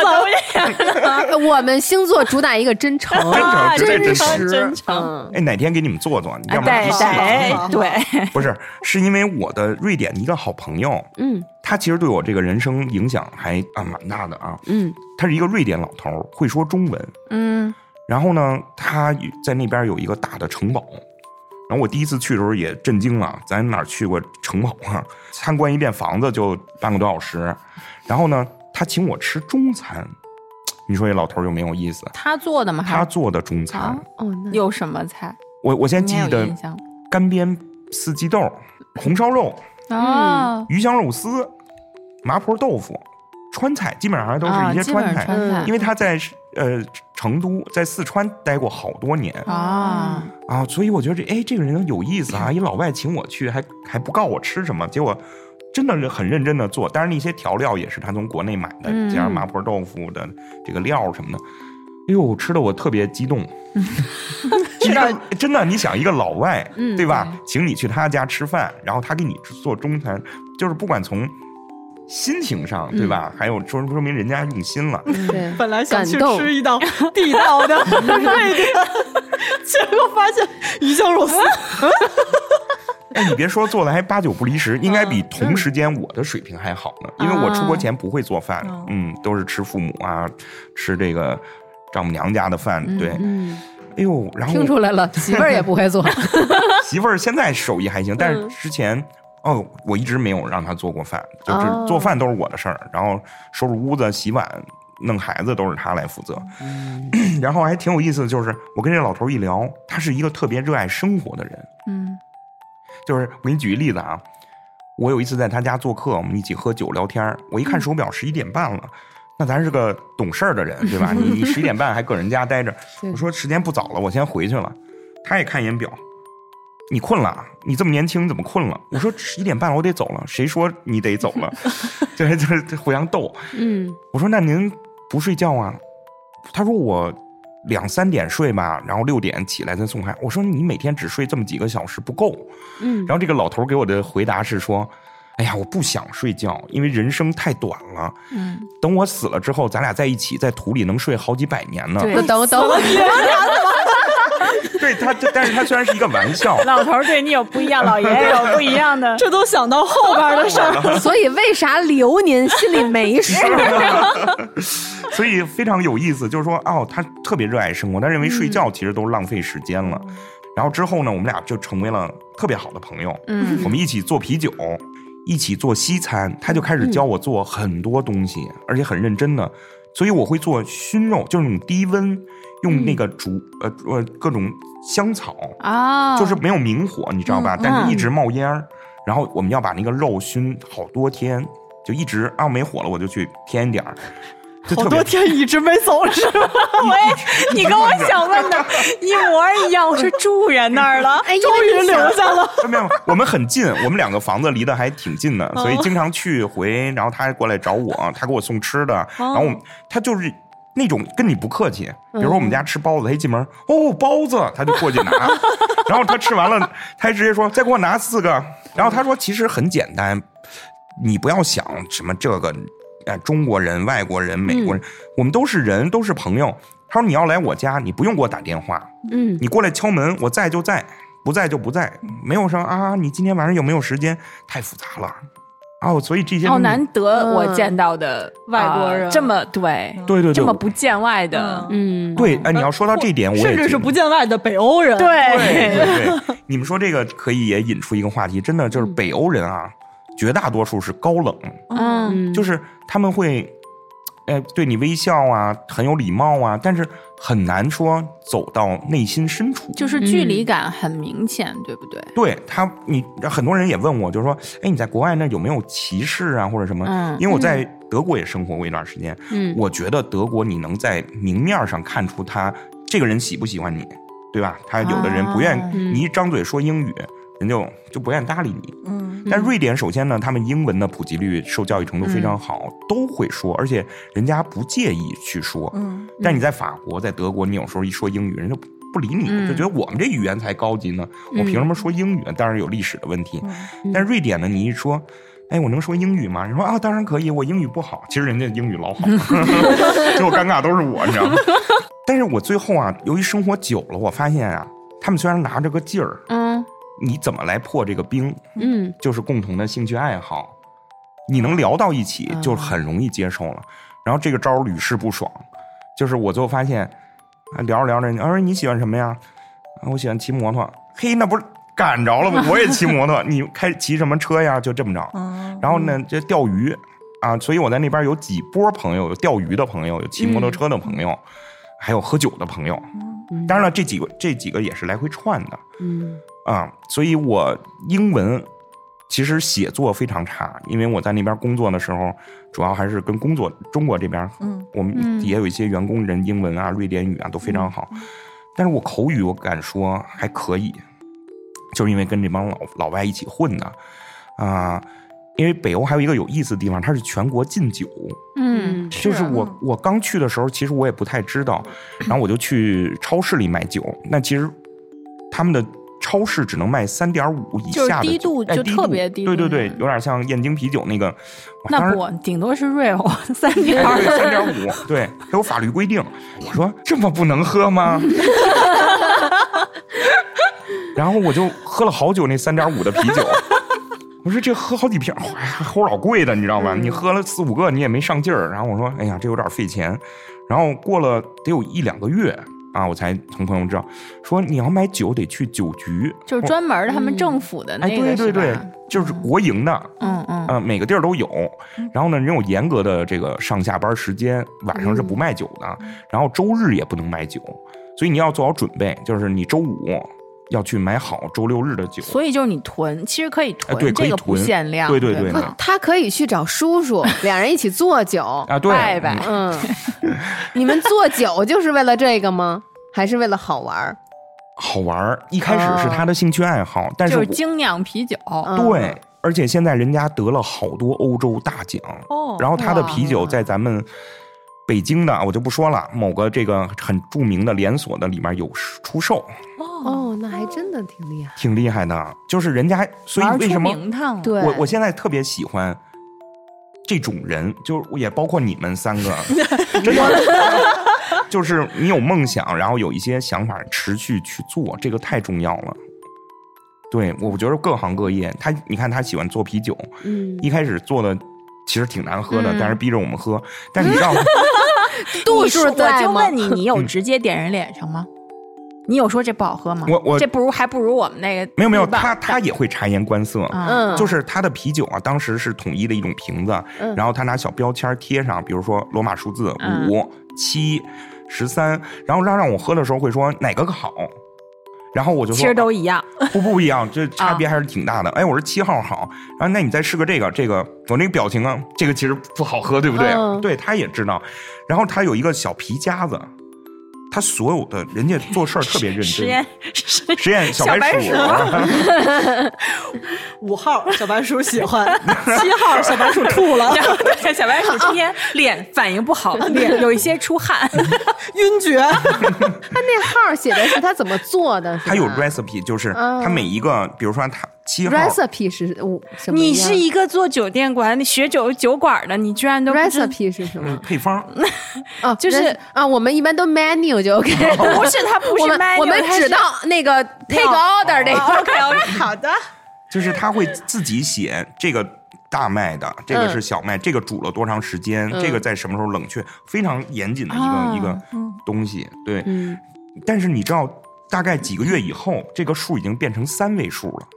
我们星座主打一个真诚，真诚真实，诚。真诚。嗯。哎，哪天给你们做做，要不然对不对对，不是，是因为我的瑞典的一个好朋友，嗯。他其实对我这个人生影响还啊蛮大的啊。嗯。他是一个瑞典老头，会说中文。嗯。然后呢，他在那边有一个大的城堡。然后我第一次去的时候也震惊了，咱哪儿去过城堡啊？参观一遍房子就半个多小时。然后呢，他请我吃中餐，你说这老头有没有意思？他做的吗？他做的中餐，啊哦，那有什么菜？我我先记得干煸四季豆、红烧肉、哦，鱼香肉丝、麻婆豆腐、川菜，基本上都是一些川菜。上川菜。因为他在呃成都，在四川待过好多年。啊，啊，所以我觉得这哎这个人有意思啊，一老外请我去，还还不告我吃什么，结果真的是很认真的做，当然那些调料也是他从国内买的，嗯加上麻婆豆腐的这个料什么的，哎呦，吃的我特别激动。一个真的，你想一个老外，嗯对吧？请你去他家吃饭，然后他给你做中餐，就是不管从心情上，对吧？还有说说明人家用心了。对，本来想去吃一道地道的瑞 典，结果发现鱼香肉丝。哎，你别说，做的还八九不离十，应该比同时间我的水平还好呢。因为我出国前不会做饭，嗯嗯，都是吃父母啊，吃这个丈母娘家的饭。对，嗯，哎呦，然后听出来了，媳妇儿也不会做，媳妇儿现在手艺还行，但是嗯之前。哦，我一直没有让他做过饭，就是哦做饭都是我的事儿，然后收拾屋子、洗碗、弄孩子都是他来负责。然后还挺有意思的，就是我跟这老头一聊，他是一个特别热爱生活的人。嗯就是我给你举个例子啊，我有一次在他家做客，我们一起喝酒聊天儿，我一看手表十一点半了。那咱是个懂事儿的人，对吧？你你十一点半还搁人家待着，我说时间不早了，我先回去了。他也看一眼表，你困了？你这么年轻怎么困了？我说十一点半了，我得走了。谁说你得走了？就是就是互相逗。嗯我说那您不睡觉啊？他说我两三点睡吧，然后六点起来再送孩。我说你每天只睡这么几个小时不够。嗯然后这个老头给我的回答是说：“哎呀，我不想睡觉，因为人生太短了。嗯，等我死了之后，咱俩在一起在土里能睡好几百年呢。对那等等，对他，这但是他虽然是一个玩笑，老头儿对你有不一样，老爷爷有不一样的。这都想到后边的事儿。所以为啥留您心里没数？所以非常有意思。就是说，哦，他特别热爱生活，他认为睡觉其实都是浪费时间了。然后之后呢，我们俩就成为了特别好的朋友。嗯我们一起做啤酒，一起做西餐，他就开始教我做很多东西，而且很认真的。所以我会做熏肉，就是那种低温，用那个煮、呃呃各种香草，啊，就是没有明火，你知道吧？嗯但是一直冒烟儿，然后我们要把那个肉熏好多天，就一直啊没火了，我就去添一点儿，就好多天一直没走是吧？你跟我想问的 一模一样，我说住人那儿了，哎，终于留下了。没有，我们很近，我们两个房子离得还挺近的，哦所以经常去回，然后他还过来找我，他给我送吃的，然后我他就是那种跟你不客气，比如说我们家吃包子，他一进门，哦包子，他就过去拿，然后他吃完了，他还直接说再给我拿四个，然后他说其实很简单，你不要想什么这个，呃，中国人、外国人、美国人，我们都是人，都是朋友。他说你要来我家，你不用给我打电话，嗯，你过来敲门，我在就在，不在就不在，没有说啊，你今天晚上有没有时间？太复杂了。哦，所以这些好难得我见到的外国人。啊这么对对对对。这么不见外的，嗯，对，哎，你要说到这点，我甚至是不见外的北欧人。对。对对对，你们说这个可以也引出一个话题，真的就是北欧人啊，绝大多数是高冷，嗯，就是他们会，呃，对你微笑啊，很有礼貌啊，但是很难说走到内心深处。就是距离感很明显，对不对？对他，你很多人也问我，就是说，哎，你在国外那有没有歧视啊，或者什么？嗯因为我在德国也生活过一段时间，嗯我觉得德国你能在明面上看出他这个人喜不喜欢你，对吧？他有的人不愿你一张嘴说英语，人就就不愿意搭理你。嗯，但瑞典首先呢，他们英文的普及率、受教育程度非常好，都会说，而且人家不介意去说。嗯，但你在法国、在德国，你有时候一说英语，人家不不理你，嗯就觉得我们这语言才高级呢，我凭什么说英语？当然有历史的问题。嗯但瑞典呢，你一说。哎，我能说英语吗？你说啊，当然可以，我英语不好。其实人家英语老好，最后尴尬都是我，你知道吗？但是我最后啊，由于生活久了，我发现啊，他们虽然拿着个劲儿，嗯，你怎么来破这个冰？嗯就是共同的兴趣爱好，你能聊到一起，就很容易接受了。然后这个招屡试不爽，就是我最后发现，啊，聊着聊着，他说你喜欢什么呀？啊，我喜欢骑摩托。嘿，那不是赶着了吗？我也骑摩托，你开骑什么车呀？就这么着。然后呢，这钓鱼啊，所以我在那边有几波朋友，有钓鱼的朋友，有骑摩托车的朋友，还有喝酒的朋友。当然了，这几个这几个也是来回串的。嗯啊，所以我英文其实写作非常差，因为我在那边工作的时候，主要还是跟工作中国这边，嗯，我们也有一些员工人英文啊、瑞典语啊都非常好，但是我口语我敢说还可以，就是因为跟这帮老老外一起混的啊。因为北欧还有一个有意思的地方，它是全国禁酒，嗯，就是我我刚去的时候，其实我也不太知道，然后我就去超市里买酒。那其实他们的超市只能卖三点五以下的酒低度就特别低度对对对，有点像燕京啤酒那个。那不顶多是 real 三点哎对三点五，对，它有法律规定。我说这么不能喝吗？然后我就喝了好久那三点五的啤酒。我说这喝好几瓶，还还齁老贵的，你知道吗？你喝了四五个，你也没上劲儿。然后我说，哎呀，这有点费钱。然后过了得有一两个月啊，我才从朋友知道，说你要买酒得去酒局，就是专门的他们政府的那哎，个，对对对，就是国营的，嗯嗯。呃，每个地儿都有。然后呢，人有严格的这个上下班时间，晚上是不卖酒的，然后周日也不能卖酒，所以你要做好准备，就是你周五要去买好周六日的酒。所以就是你囤，其实可以哎，对，囤，可以这个不，限量，对对对他可以去找叔叔，两人一起做酒。啊，对，拜拜嗯嗯，你们做酒就是为了这个吗？还是为了好玩儿？好玩儿。一开始是他的兴趣爱好，但是就是精酿啤酒，嗯对，而且现在人家得了好多欧洲大奖，哦然后他的啤酒在咱们北京的我就不说了，某个这个很著名的连锁的里面有出售，哦，那还真的挺厉害。挺厉害的。就是人家，所以为什么对，我我现在特别喜欢这种人，就是也包括你们三个，真的。就是你有梦想，然后有一些想法，持续去做，这个太重要了。对，我觉得各行各业，他你看他喜欢做啤酒，嗯，一开始做的其实挺难喝的，嗯但是逼着我们喝。但是你知道吗，度数我在吗就问？你，你有直接点人脸上吗？你有说这不好喝吗？我我这不如还不如我们那个没有没有，他他也会察言观色，啊嗯，就是他的啤酒啊，当时是统一的一种瓶子，嗯然后他拿小标签贴上，比如说罗马数字嗯五、七、十三，然后让让我喝的时候会说哪个好，然后我就说其实都一样。不不一样，这 差别还是挺大的。哎，我说七号好，然后那你再试个这个，这个我那个表情啊，这个其实不好喝，对不对？嗯对，他也知道。然后他有一个小皮夹子，他所有的人家做事儿特别认真。实验实验小小白鼠，五号小白鼠喜欢，七号小白鼠吐了，然 后对小白鼠今天脸反应不好，脸有一些出汗。晕厥。他那号写的是他怎么做的，他有 recipe，就是嗯他每一个，比如说他七号 recipe 是我什么？你是一个做酒店管理、学酒酒馆的，你居然都不知 recipe 是什嗯么？配方，哦，就是啊，我们一般都 menu 就 OK。不是它不是我们 menu，我们只到那个 take order 那个。OK OK 好的。就是他会自己写这个大麦的，这个嗯是小麦，这个煮了多长时间，嗯这个在什么时候冷却，非常严谨的一个、啊一个东西。对，嗯，但是你知道，大概几个月以后，这个数已经变成三位数了。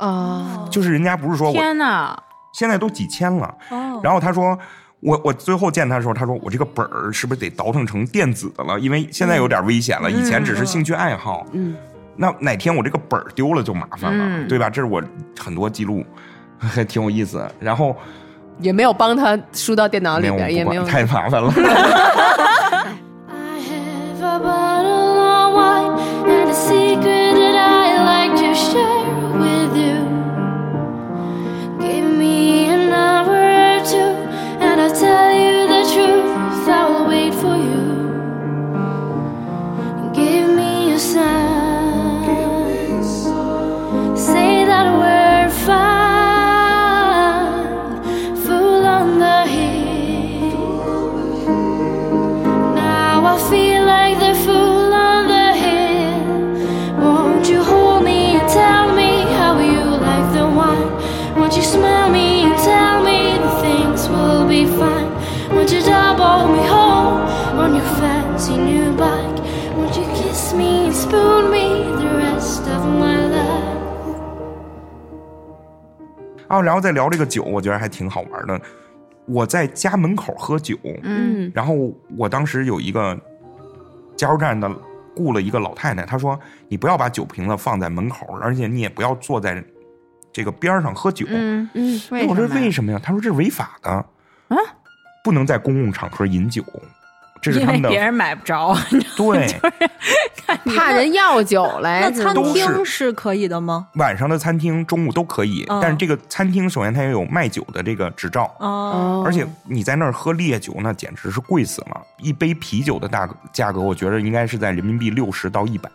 哦，就是人家不是说我天哪！现在都几千了，哦，然后他说。我我最后见他的时候，他说我这个本儿是不是得倒腾成电子的了？因为现在有点危险了，以前只是兴趣爱好。嗯，那哪天我这个本儿丢了就麻烦了，嗯对吧？这是我很多记录，还 挺有意思。然后也没有帮他输到电脑里没有边，也不没有太麻烦了。啊，然后再聊这个酒，我觉得还挺好玩的。我在家门口喝酒，嗯然后我当时有一个加油站的雇了一个老太太，她说：“你不要把酒瓶子放在门口，而且你也不要坐在这个边儿上喝酒。嗯，嗯，哎我说为什么呀？为什么呀？她说这是违法的，啊，不能在公共场合饮酒，这是因他们的为别人买不着。对。怕人要酒来，那餐厅是可以的吗？晚上的餐厅中午都可以，嗯但是这个餐厅首先它也有卖酒的这个执照，哦，哦，而且你在那儿喝烈酒，那简直是贵死了。一杯啤酒的大价格，我觉得应该是在人民币六十到一百。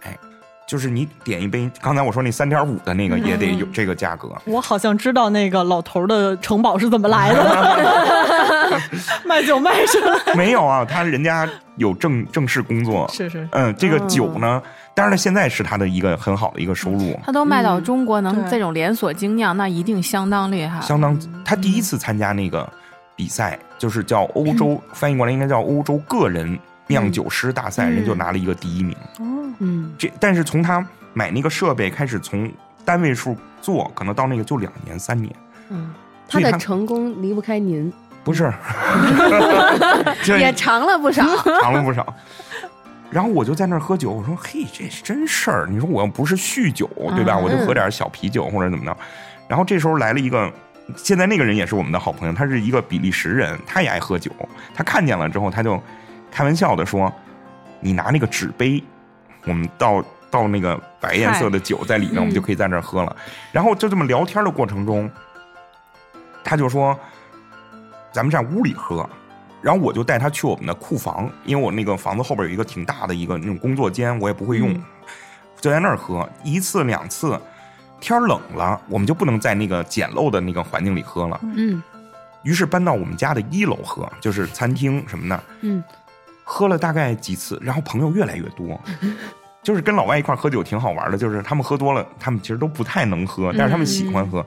就是你点一杯，刚才我说那三点五的那个也得有这个价格。我好像知道那个老头的城堡是怎么来的 卖酒卖出来。没有啊，他人家有正正式工作。是是，嗯，这个酒呢，当然了，现在是他的一个很好的一个收入，他都卖到中国，能这种连锁精酿，那一定相当厉害。相当。他第一次参加那个比赛，就是叫欧洲，翻译过来应该叫欧洲个人酿酒师大赛，人就拿了一个第一名。哦嗯这但是从他买那个设备开始，从单位数做，可能到那个就两年三年，嗯，他的成功离不开您，不是，也尝了不少。尝了不少。然后我就在那儿喝酒，我说：“嘿，这是真事儿。你说我要不是酗酒，对吧？嗯我就喝点小啤酒或者怎么着。”然后这时候来了一个，现在那个人也是我们的好朋友，他是一个比利时人，他也爱喝酒。他看见了之后，他就开玩笑的说：“你拿那个纸杯，我们倒倒那个白颜色的酒在里面，我们就可以在那儿喝了。”然后就这么聊天的过程中，他就说：“咱们在屋里喝。”然后我就带他去我们的库房，因为我那个房子后边有一个挺大的一个那种工作间，我也不会用，就在那儿喝一次两次。天儿冷了，我们就不能在那个简陋的那个环境里喝了，嗯于是搬到我们家的一楼喝，就是餐厅什么的。嗯，喝了大概几次，然后朋友越来越多。就是跟老外一块儿喝酒挺好玩的，就是他们喝多了，他们其实都不太能喝，但是他们喜欢喝。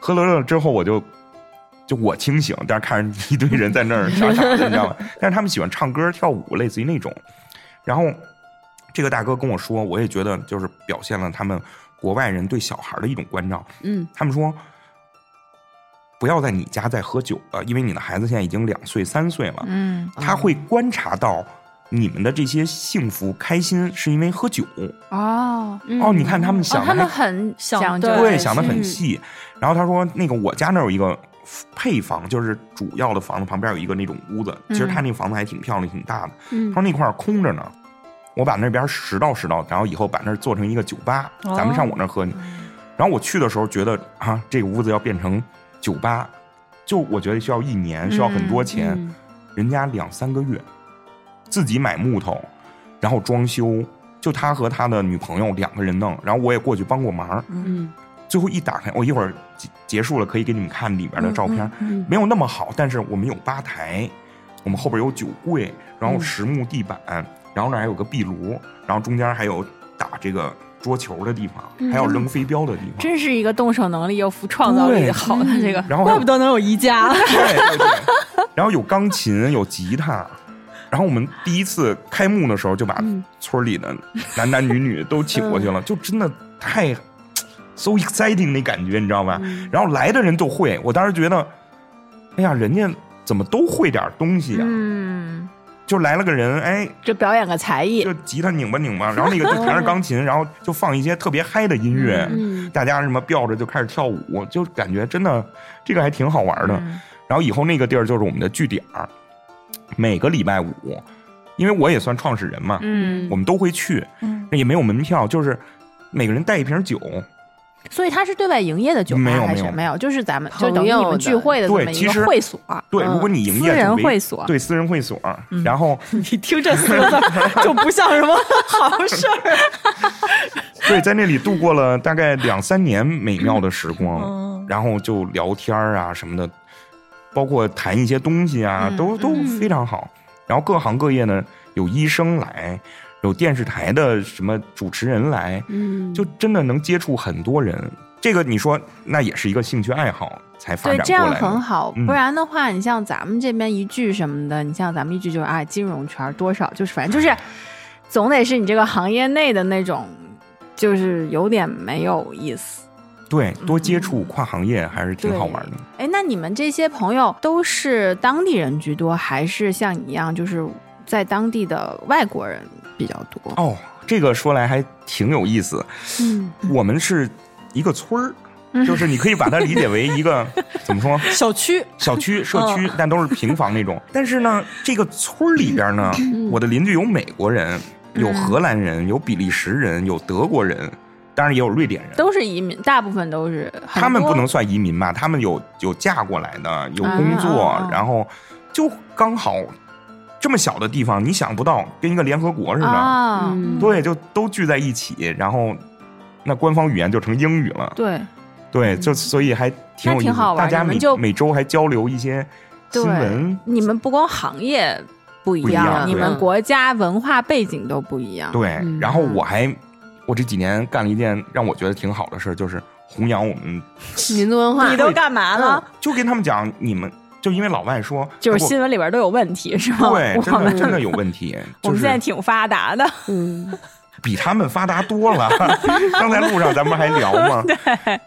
喝了了之后，我就就我清醒，但是看着一堆人在那儿 傻傻的，你知道吗？但是他们喜欢唱歌跳舞，类似于那种。然后这个大哥跟我说，我也觉得就是表现了他们国外人对小孩的一种关照。嗯他们说，不要在你家再喝酒了，因为你的孩子现在已经两岁三岁了，嗯他会观察到你们的这些幸福开心是因为喝酒。哦哦，你看他们哦，想他的他、们很想对想的很细。然后他说，那个我家那儿有一个配房，就是主要的房子旁边有一个那种屋子，其实他那房子还挺漂亮、挺大的。嗯他说那块空着呢，我把那边拾到拾到，然后以后把那做成一个酒吧，咱们上我那喝去。然后我去的时候觉得啊，这个屋子要变成酒吧，就我觉得需要一年，需要很多钱。嗯人家两三个月，自己买木头，然后装修，就他和他的女朋友两个人弄，然后我也过去帮过忙。嗯最后一打开，我一会儿结结束了可以给你们看里面的照片，嗯没有那么好，但是我们有吧台，我们后边有酒柜，然后实木地板，然后那儿还有个壁炉，然后中间还有打这个桌球的地方，还有扔飞镖的地方。真是一个动手能力又富创造力好的这个。然后怪不得能有宜家。对对对，然后有钢琴，有吉他。然后我们第一次开幕的时候，就把村里的男男女女都请过去了，就真的太 so exciting 那感觉，你知道吧？然后来的人都会，我当时觉得，哎呀，人家怎么都会点东西啊？嗯，就来了个人，哎，就表演个才艺。就，吉他拧吧拧吧，然后那个就弹着钢琴，然后就放一些特别嗨的音乐，嗯。大家什么吊着就开始跳舞，就感觉真的这个还挺好玩的。嗯。然后以后那个地儿就是我们的据点儿，每个礼拜五，因为我也算创始人嘛，嗯。我们都会去，嗯。也没有门票，就是每个人带一瓶酒，所以它是对外营业的酒吧没有没有还是？没有？就是咱们就朋等于你们聚会的这么一对其实个会所，对，嗯。如果你营业私人会所。对私人会所，嗯。然后 你听这四个字就不像什么好事儿。对在那里度过了大概两三年美妙的时光，嗯。然后就聊天啊什么的，包括谈一些东西啊，嗯都都非常好。然后各行各业呢，有医生来，有电视台的什么主持人来，嗯就真的能接触很多人。这个你说，那也是一个兴趣爱好才发对，这样展过来的。很好。嗯不然的话，你像咱们这边一句什么的，你像咱们一句就是啊，金融圈多少，就是反正就是总得是你这个行业内的那种，就是有点没有意思。对，多接触跨行业还是挺好玩的。哎，那你们这些朋友都是当地人居多，还是像你一样，就是在当地的外国人比较多？哦，这个说来还挺有意思。嗯我们是一个村儿。就是你可以把它理解为一个 怎么说小区小区、社区，但都是平房那种。但是呢，这个村儿里边呢，我的邻居有美国人，有荷兰人，有比利时人，有德国人，当然也有瑞典人。都是移民，大部分都是。他们不能算移民吧？他们有有嫁过来的，有工作，然后就刚好这么小的地方，你想不到，跟一个联合国似的，啊，嗯。对，就都聚在一起，然后那官方语言就成英语了。对。对，就所以还挺有意思，挺好玩大家每每周还交流一些新闻。你们不光行业不一样你们国家文化背景都不一样。对，嗯。然后我还我这几年干了一件让我觉得挺好的事儿，就是弘扬我们，民族文化。你都干嘛了？就跟他们讲，你们就因为老外说，就是新闻里边都有问题，是吗？对，真的真的有问题，我 就是们现在挺发达的。嗯比他们发达多了。刚才路上咱们还聊吗？对，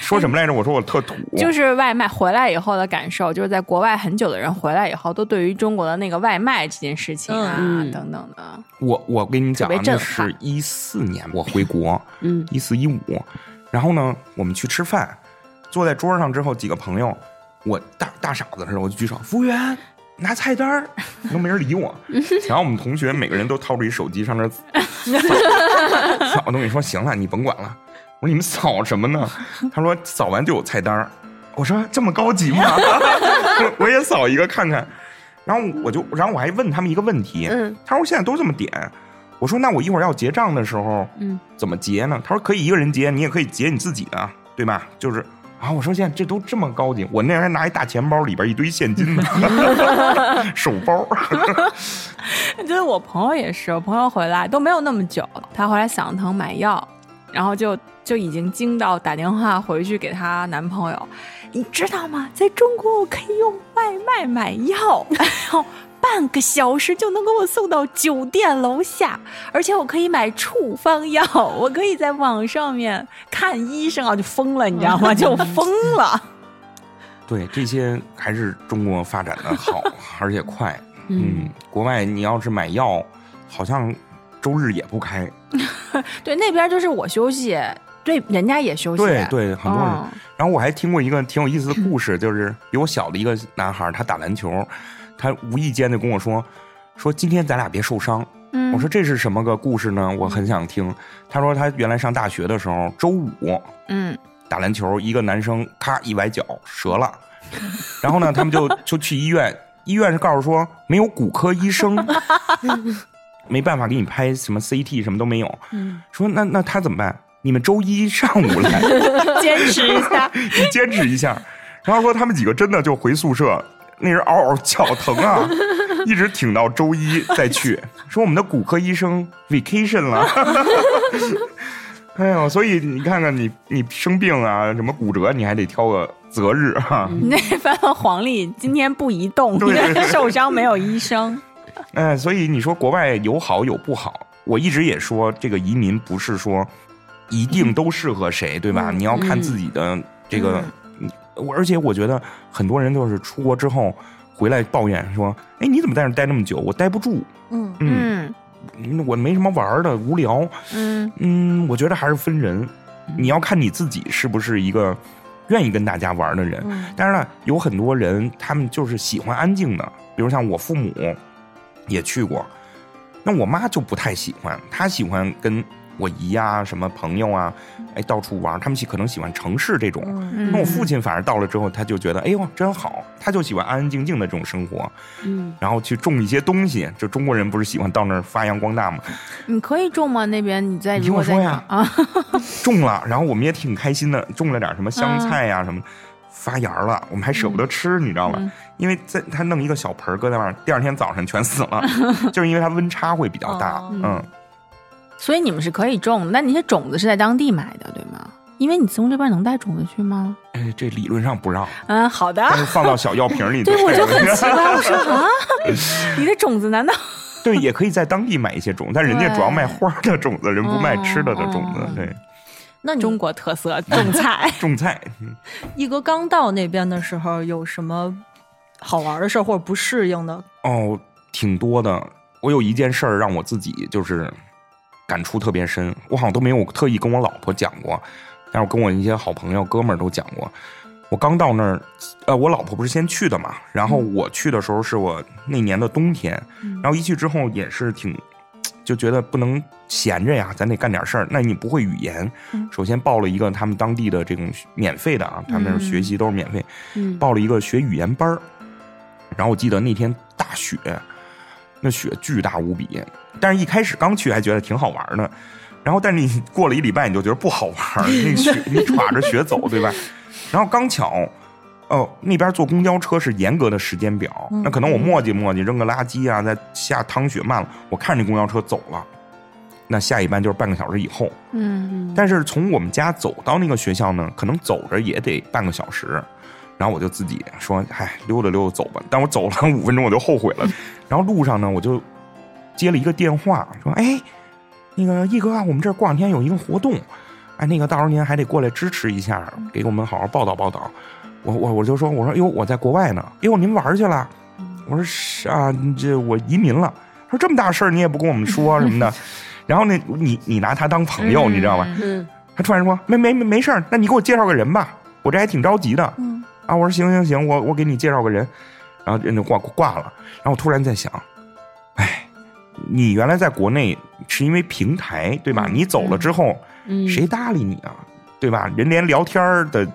说什么来着？我说我特土，就是外卖回来以后的感受，就是在国外很久的人回来以后，都对于中国的那个外卖这件事情啊、嗯等等的，我我跟你讲那是一四年我回国，嗯一四一五，然后呢，我们去吃饭，坐在桌上之后，几个朋友，我大大傻子似的，我就举手，服务员拿菜单儿，都没人理我。然后我们同学每个人都掏出一手机上那扫 扫东西，说行了，你甭管了。我说你们扫什么呢？他说扫完就有菜单儿。我说这么高级吗？我也扫一个看看。然后我就，然后我还问他们一个问题，嗯他说现在都这么点。我说那我一会儿要结账的时候，嗯，怎么结呢？他说可以一个人结，你也可以结你自己的，对吧？就是啊，我说现在这都这么高级，我那人还拿一大钱包，里边一堆现金呢，手包。就是我朋友也是，我朋友回来都没有那么久，她回来嗓子疼买药，然后就就已经惊到打电话回去给她男朋友，你知道吗？在中国我可以用外卖买药，然后半个小时就能给我送到酒店楼下，而且我可以买处方药，我可以在网上面看医生啊，就疯了，你知道吗？就疯了。对，这些还是中国发展的好，而且快。嗯，国外你要是买药，好像周日也不开。对，那边就是我休息，对，人家也休息。对对，很多人。哦然后我还听过一个挺有意思的故事，就是比我小的一个男孩，他打篮球，他无意间就跟我说，说今天咱俩别受伤。嗯我说这是什么个故事呢？我很想听。他说他原来上大学的时候，周五嗯打篮球，一个男生咔一崴脚折了，然后呢，他们就 就去医院，医院是告诉说没有骨科医生，没办法给你拍什么 CT，什么都没有。说那那他怎么办？你们周一上午来，坚持一下。你坚持一下。然后说他们几个真的就回宿舍，那人嗷嗷叫 疼啊，一直挺到周一再去。说我们的骨科医生 vacation 了。哎呦，所以你看看你你生病啊，什么骨折，你还得挑个择日哈、你 那番黄历今天不移动，对对对受伤没有医生。哎，所以你说国外有好有不好，我一直也说这个移民不是说一定都适合谁，对吧？你要看自己的这个，你我而且我觉得很多人就是出国之后回来抱怨说：“哎，你怎么在那待那么久？我待不住，嗯嗯，嗯我没什么玩的，无聊。嗯嗯，我觉得还是分人，你要看你自己是不是一个愿意跟大家玩的人。嗯当然了，有很多人他们就是喜欢安静的，比如像我父母也去过，那我妈就不太喜欢，她喜欢跟我姨啊、什么朋友啊，哎到处玩，他们喜可能喜欢城市这种。嗯那我父亲反而到了之后，他就觉得，哎呦真好，他就喜欢安安静静的这种生活，嗯，然后去种一些东西。就中国人不是喜欢到那儿发扬光大吗？你可以种吗？那边你在你听我说呀啊，种了，然后我们也挺开心的，种了点什么香菜呀、什么，发芽了，我们还舍不得吃，你知道吗？嗯因为在他弄一个小盆儿搁在那儿，第二天早上全死了，就是因为它温差会比较大。哦嗯，所以你们是可以种的，那你些种子是在当地买的，对吗？因为你从这边能带种子去吗？哎，这理论上不让，嗯，好的。但是放到小药瓶里 对，我就很对奇怪，我说啊，你的种子难道？对，也可以在当地买一些种，但人家主要卖花的种子，人不卖吃的的种子。哦对，那中国特色种菜，种菜，嗯一哥刚到那边的时候，有什么好玩的事儿或者不适应的？哦，挺多的。我有一件事儿让我自己就是感触特别深，我好像都没有特意跟我老婆讲过，但是我跟我一些好朋友、哥们儿都讲过。我刚到那儿，呃，我老婆不是先去的嘛，然后我去的时候是我那年的冬天，然后一去之后也是挺，就觉得不能闲着呀，咱得干点事儿。那你不会语言，首先报了一个他们当地的这种免费的啊，他们那儿学习都是免费，嗯报了一个学语言班儿。然后我记得那天大雪，那雪巨大无比，但是一开始刚去还觉得挺好玩呢，然后但是你过了一礼拜你就觉得不好玩儿，那雪你耍着雪走，对吧？然后刚巧。哦，那边坐公交车是严格的时间表，那可能我磨叽磨叽，扔个垃圾啊，再下趟雪慢了，我看这公交车走了，那下一班就是半个小时以后。嗯，但是从我们家走到那个学校呢，可能走着也得半个小时。然后我就自己说：“嗨，溜达溜达走吧。”但我走了五分钟，我就后悔了。然后路上呢，我就接了一个电话，说：“哎，那个一哥啊，我们这儿过两天有一个活动，哎，那个到时候您还得过来支持一下，给我们好好报道报道。”我我我就说：“我说，哟，我在国外呢。哟，您玩去了？”我说：“是啊，这我移民了。”他说：“这么大事儿你也不跟我们说什么的。”然后那你你拿他当朋友，你知道吗？嗯他突然说：“没没没没事儿，那你给我介绍个人吧，我这还挺着急的。”嗯啊，我说行行行，我我给你介绍个人，然后人就挂挂了。然后我突然在想，哎，你原来在国内是因为平台对吧？你走了之后，嗯，谁搭理你啊？对吧？人连聊天儿的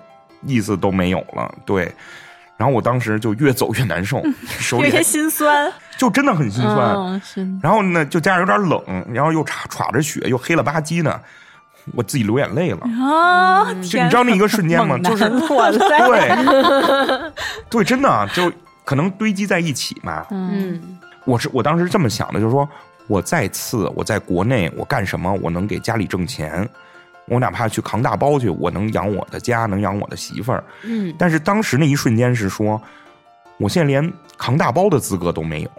意思都没有了。对，然后我当时就越走越难受，手里还有些心酸，就真的很心酸。然后呢，就加上有点冷，然后又歘歘着雪，又黑了吧唧的，我自己流眼泪了。啊，就你知道那一个瞬间吗？就是对，对，真的啊就可能堆积在一起嘛。嗯我是我当时这么想的，就是说我再次我在国内我干什么，我能给家里挣钱，我哪怕去扛大包去，我能养我的家，能养我的媳妇儿。嗯但是当时那一瞬间是说，我现在连扛大包的资格都没有，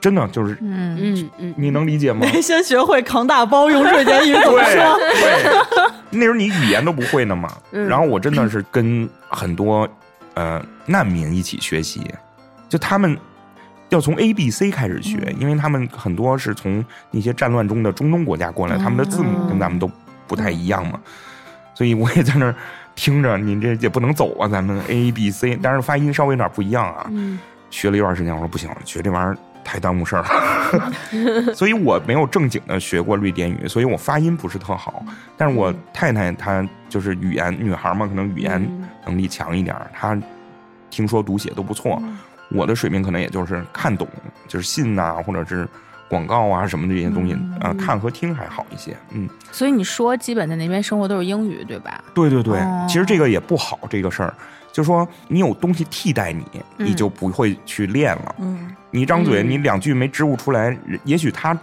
真的就是嗯，嗯嗯，你能理解吗？先学会扛大包，用瑞典语怎么对说？对，那时候你语言都不会呢嘛。嗯然后我真的是跟很多呃难民一起学习，就他们要从 A B C 开始学，嗯。因为他们很多是从那些战乱中的中东国家过来，他们的字母跟咱们都不太一样嘛，所以我也在那儿听着，你这也不能走啊，咱们 A B C，但是发音稍微有点不一样啊。嗯。学了一段时间，我说不行，学这玩意儿太耽误事儿了，所以我没有正经的学过瑞典语，所以我发音不是特好。但是我太太她就是语言女孩嘛，可能语言嗯。能力强一点儿，她听说读写都不错。我的水平可能也就是看懂，就是信呐、或者是广告啊什么的这些东西，啊，看和听还好一些。嗯，所以你说基本在那边生活都是英语，对吧？对对对，哦其实这个也不好，这个事儿，就说你有东西替代你，嗯你就不会去练了。嗯，你一张嘴，嗯你两句没支吾出来，也许他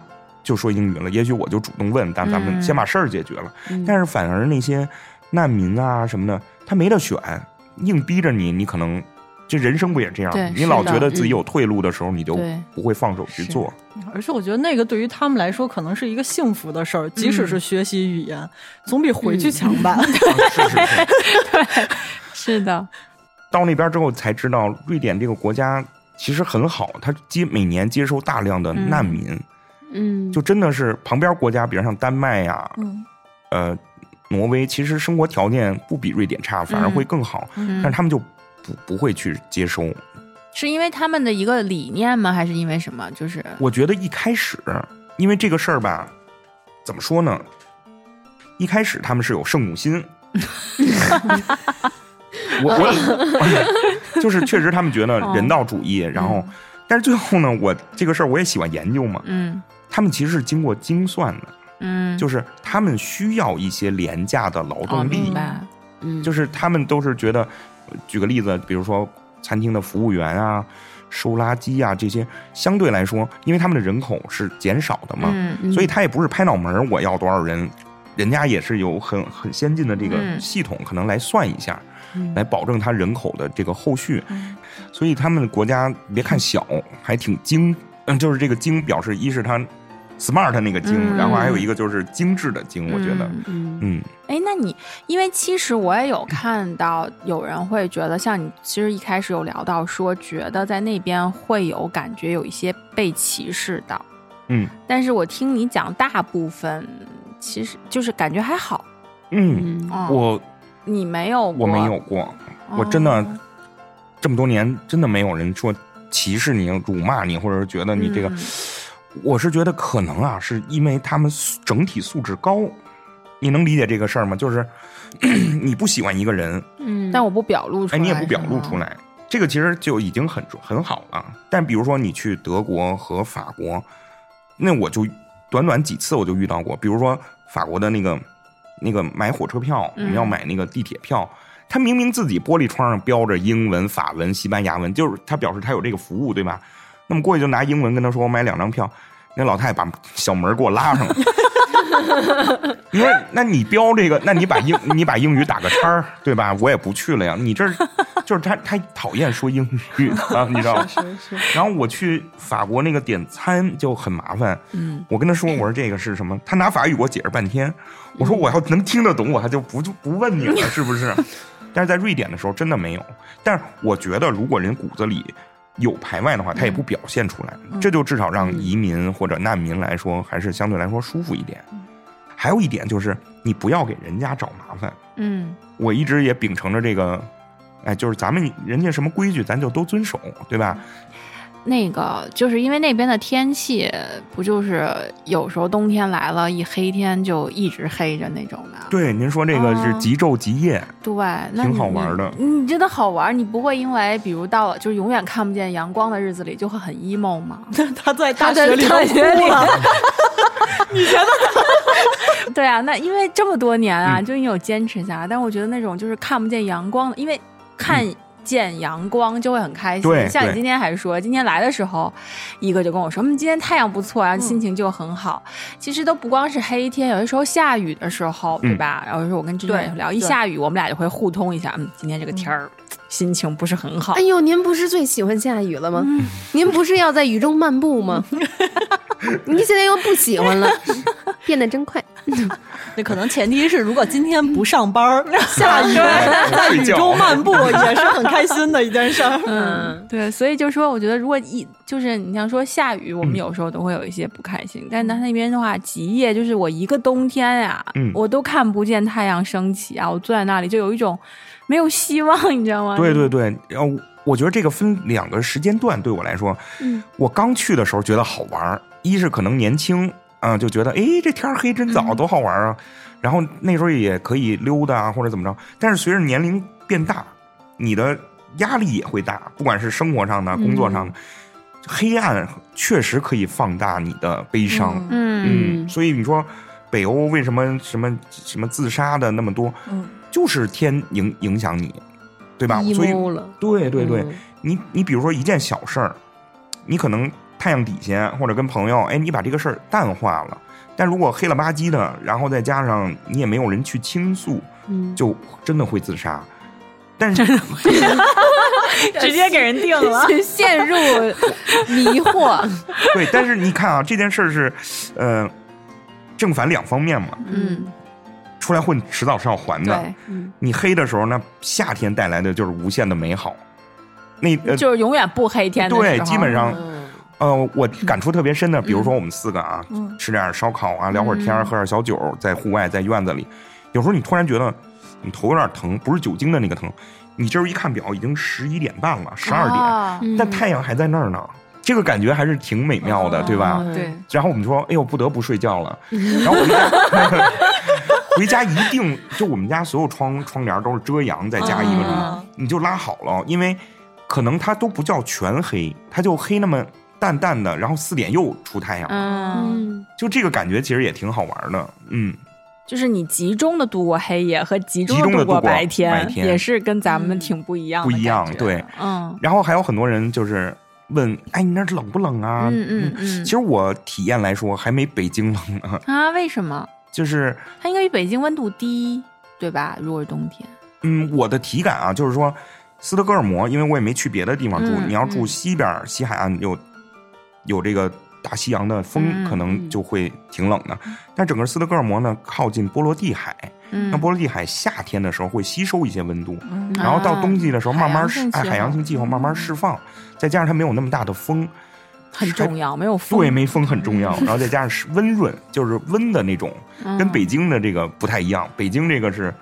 就说英语了，也许我就主动问，但咱们嗯先把事儿解决了。嗯但是反而那些难民啊什么的，他没得选，硬逼着你，你可能这人生不也这样对？你老觉得自己有退路的时候，你就不会放手去做。而且我觉得那个对于他们来说，可能是一个幸福的事儿，即使是学习语言，总比回去强吧。是是是。是的，到那边之后才知道，瑞典这个国家其实很好，它接每年接收大量的难民，嗯，就真的是旁边国家，比如像丹麦呀、嗯。呃，挪威，其实生活条件不比瑞典差，反而会更好，嗯。但是他们就不不会去接收。是因为他们的一个理念吗？还是因为什么？就是我觉得一开始，因为这个事儿吧，怎么说呢？一开始他们是有圣母心，我我 就是确实他们觉得人道主义，然后，但是最后呢，我这个事儿我也喜欢研究嘛，嗯。他们其实是经过精算的，嗯，就是他们需要一些廉价的劳哦，动力，嗯。就是他们都是觉得，呃举个例子，比如说餐厅的服务员啊、收垃圾啊这些，相对来说，因为他们的人口是减少的嘛，嗯所以他也不是拍脑门儿我要多少人，人家也是有很很先进的这个嗯系统，可能来算一下，嗯来保证他人口的这个后续。所以他们的国家别看小，还挺精，嗯，就是这个精表示一是它 smart 那个精，嗯。然后还有一个就是精致的精，我觉得，嗯哎，那你因为其实我也有看到有人会觉得，像你其实一开始有聊到说，觉得在那边会有感觉有一些被歧视的，嗯。但是我听你讲，大部分其实就是感觉还好。嗯，我你没有过，我没有过，我真的哦。这么多年真的没有人说歧视你、辱骂你，或者是觉得你这个，嗯我是觉得可能啊，是因为他们素整体素质高。你能理解这个事儿吗？就是 你不喜欢一个人，嗯，但我不表露出哎，来，你也不表露出。来，这个其实就已经很很好了。但比如说你去德国和法国，那我就短短几次我就遇到过，比如说法国的那个那个买火车票，我嗯们要买那个地铁票，他明明自己玻璃窗上标着英文、法文、西班牙文，就是他表示他有这个服务，对吧？那么过去就拿英文跟他说我买两张票，那老太太把小门给我拉上了。你说，那你标这个，那你把英你把英语打个叉儿，对吧？我也不去了呀。你这就是他，他讨厌说英语啊，你知道吗？是是，然后我去法国那个点餐就很麻烦，嗯，我跟他说我说这个是什么，他拿法语给我解释半天，我说我要能听得懂，我还就不就不问你了，是不是？但是在瑞典的时候真的没有，但是我觉得如果人骨子里有排外的话，他也不表现出来，这就至少让移民或者难民来说还是相对来说舒服一点。还有一点就是你不要给人家找麻烦，嗯。我一直也秉承着这个，哎，就是咱们人家什么规矩咱就都遵守，对吧？那个就是因为那边的天气，不就是有时候冬天来了，一黑天就一直黑着那种的。对，您说这个是哦极昼极夜，对，那挺好玩的你你真的好玩，你不会因为比如到了就是永远看不见阳光的日子里就会很 emo 吗？他在大学里都大学里哭了，对啊，那因为这么多年啊，嗯就你有坚持下来，但我觉得那种就是看不见阳光的，因为看。见阳光就会很开心，像你今天还说，今天来的时候，一哥就跟我说，嗯，今天太阳不错，然后嗯。心情就很好。其实都不光是黑天，有的时候下雨的时候，对嗯吧？然后有时候我跟志远聊，一下雨，我们俩就会互通一下，嗯，今天这个天儿心情不是很好哎。呦，您不是最喜欢下雨了吗？您不是要在雨中漫步吗？您现在又不喜欢了，变得真快。那可能前提是，如果今天不上班，下雨在雨中漫步也是很开心的一件事儿。嗯，对，所以就说，我觉得如果一就是你像说下雨，我们有时候都会有一些不开心，但是他那边的话，极夜就是我一个冬天呀、嗯我都看不见太阳升起啊，我坐在那里就有一种没有希望，你知道吗？对对对，然后我觉得这个分两个时间段，对我来说，嗯我刚去的时候觉得好玩儿，一是可能年轻啊、就觉得哎这天儿黑真早，多好玩儿啊，然后那时候也可以溜达啊或者怎么着，但是随着年龄变大，你的压力也会大，不管是生活上的、工作上的，黑暗确实可以放大你的悲伤。嗯嗯，所以你说北欧为什么什么什么自杀的那么多？嗯，就是天影影响你，对吧？所以对对对，嗯你你比如说一件小事儿，你可能太阳底下或者跟朋友，哎，你把这个事儿淡化了。但如果黑了吧唧的，然后再加上你也没有人去倾诉，嗯，就真的会自杀。但是 直接给人定了。陷入迷惑。对，但是你看啊，这件事儿是，呃，正反两方面嘛。嗯，出来混迟早是要还的。对，你黑的时候那，夏天带来的就是无限的美好。那呃，就是永远不黑天的对，基本上嗯呃，我感触特别深的，比如说我们四个啊，嗯吃点烧烤啊，聊会儿天儿，喝点小酒，在户外，在院子里，有时候你突然觉得你头有点疼，不是酒精的那个疼，你这时候一看表，已经十一点半了，十二点，啊但太阳还在那儿呢。这个感觉还是挺美妙的，对吧？嗯对，然后我们说，哎呦，不得不睡觉了。然后回家，回家一定就我们家所有窗窗帘都是遮阳，再加一个什么，你就拉好了，因为可能它都不叫全黑，它就黑那么淡淡的，然后四点又出太阳，嗯，嗯，就这个感觉其实也挺好玩的。嗯，就是你集中的度过黑夜和集中度过白天，白天。也是跟咱们挺不一样的不一样对，嗯。然后还有很多人就是问，哎，你那冷不冷啊？嗯嗯嗯。其实我体验来说还没北京冷呢，啊，为什么？就是它应该比北京温度低，对吧？如果是冬天，嗯，我的体感啊，就是说，斯德哥尔摩，因为我也没去别的地方住，嗯你要住嗯西边儿西海岸有有这个大西洋的风，嗯可能就会挺冷的。但整个斯德哥尔摩呢，靠近波罗的海，嗯那波罗的海夏天的时候会吸收一些温度，嗯然后到冬季的时候慢慢释哎海洋性气候慢慢释放，再加上它没有那么大的风，很重要，没有风，对，没风很重要，然后再加上是温润，就是温的那种，嗯跟北京的这个不太一样，北京这个是。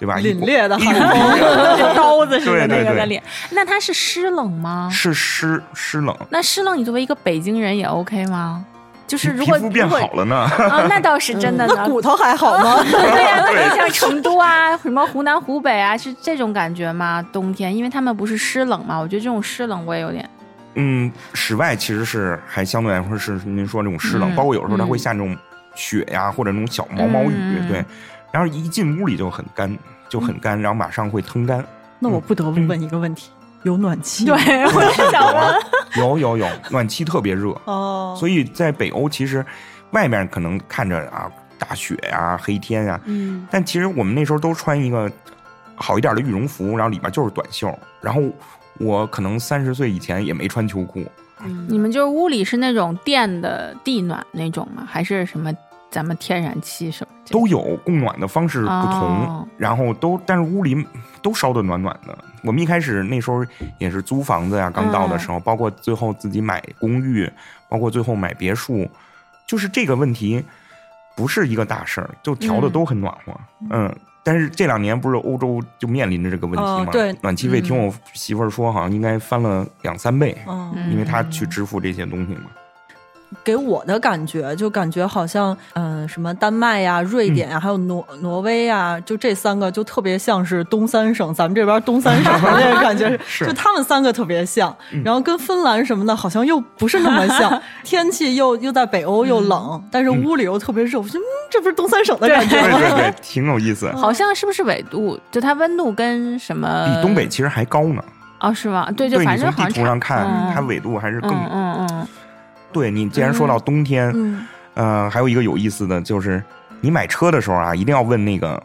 对吧？凛冽的一寒风就刀子似的对对对那个在脸。那它是湿冷吗？是湿湿冷，那湿冷，你作为一个北京人也 OK 吗？就是如果皮肤变好了呢。啊，那倒是真的呢。那骨头还好吗？对呀、那就像成都啊，什么湖南、湖北啊，是这种感觉吗？冬天，因为他们不是湿冷嘛，我觉得这种湿冷我也有点。嗯，室外其实是还相对来说是您说这种湿冷，嗯包括有时候它嗯会下那种雪呀，或者那种小毛毛雨，嗯对。然后一进屋里就很干，就很干，然后马上会腾干。那我不得不问一个问题：有暖气？对，我是想问，有有有，暖气特别热，哦，所以在北欧其实外面可能看着啊大雪呀、黑天呀，嗯，但其实我们那时候都穿一个好一点的羽绒服，然后里面就是短袖。然后我可能三十岁以前也没穿秋裤，你们就是屋里是那种电的地暖那种吗？还是什么咱们天然气什么？都有供暖的方式不同，哦然后都但是屋里都烧的暖暖的。我们一开始那时候也是租房子呀，刚到的时候，包括最后自己买公寓，包括最后买别墅，就是这个问题不是一个大事儿，就调的嗯都很暖和，嗯。但是这两年不是欧洲就面临着这个问题吗？哦对暖气费，听我媳妇儿说，好像应该翻了两三倍，因为她去支付这些东西嘛。给我的感觉就感觉好像，嗯、什么丹麦呀、瑞典呀，嗯还有挪挪威呀，就这三个就特别像是东三省，咱们这边东三省的 那个感觉，是就他们三个特别像，然后跟芬兰什么的，好像又不是那么像，天气又又在北欧又冷，但是屋里又特别热，我觉得、嗯、这不是东三省的感觉吗？对对对，挺有意思，好像是不是纬度？就它温度跟什么？比东北其实还高呢。哦，是吗？对，就对反正从地图上看，嗯它纬度还是更嗯嗯嗯，对你既然说到冬天，嗯呃，还有一个有意思的就是，你买车的时候啊，一定要问那个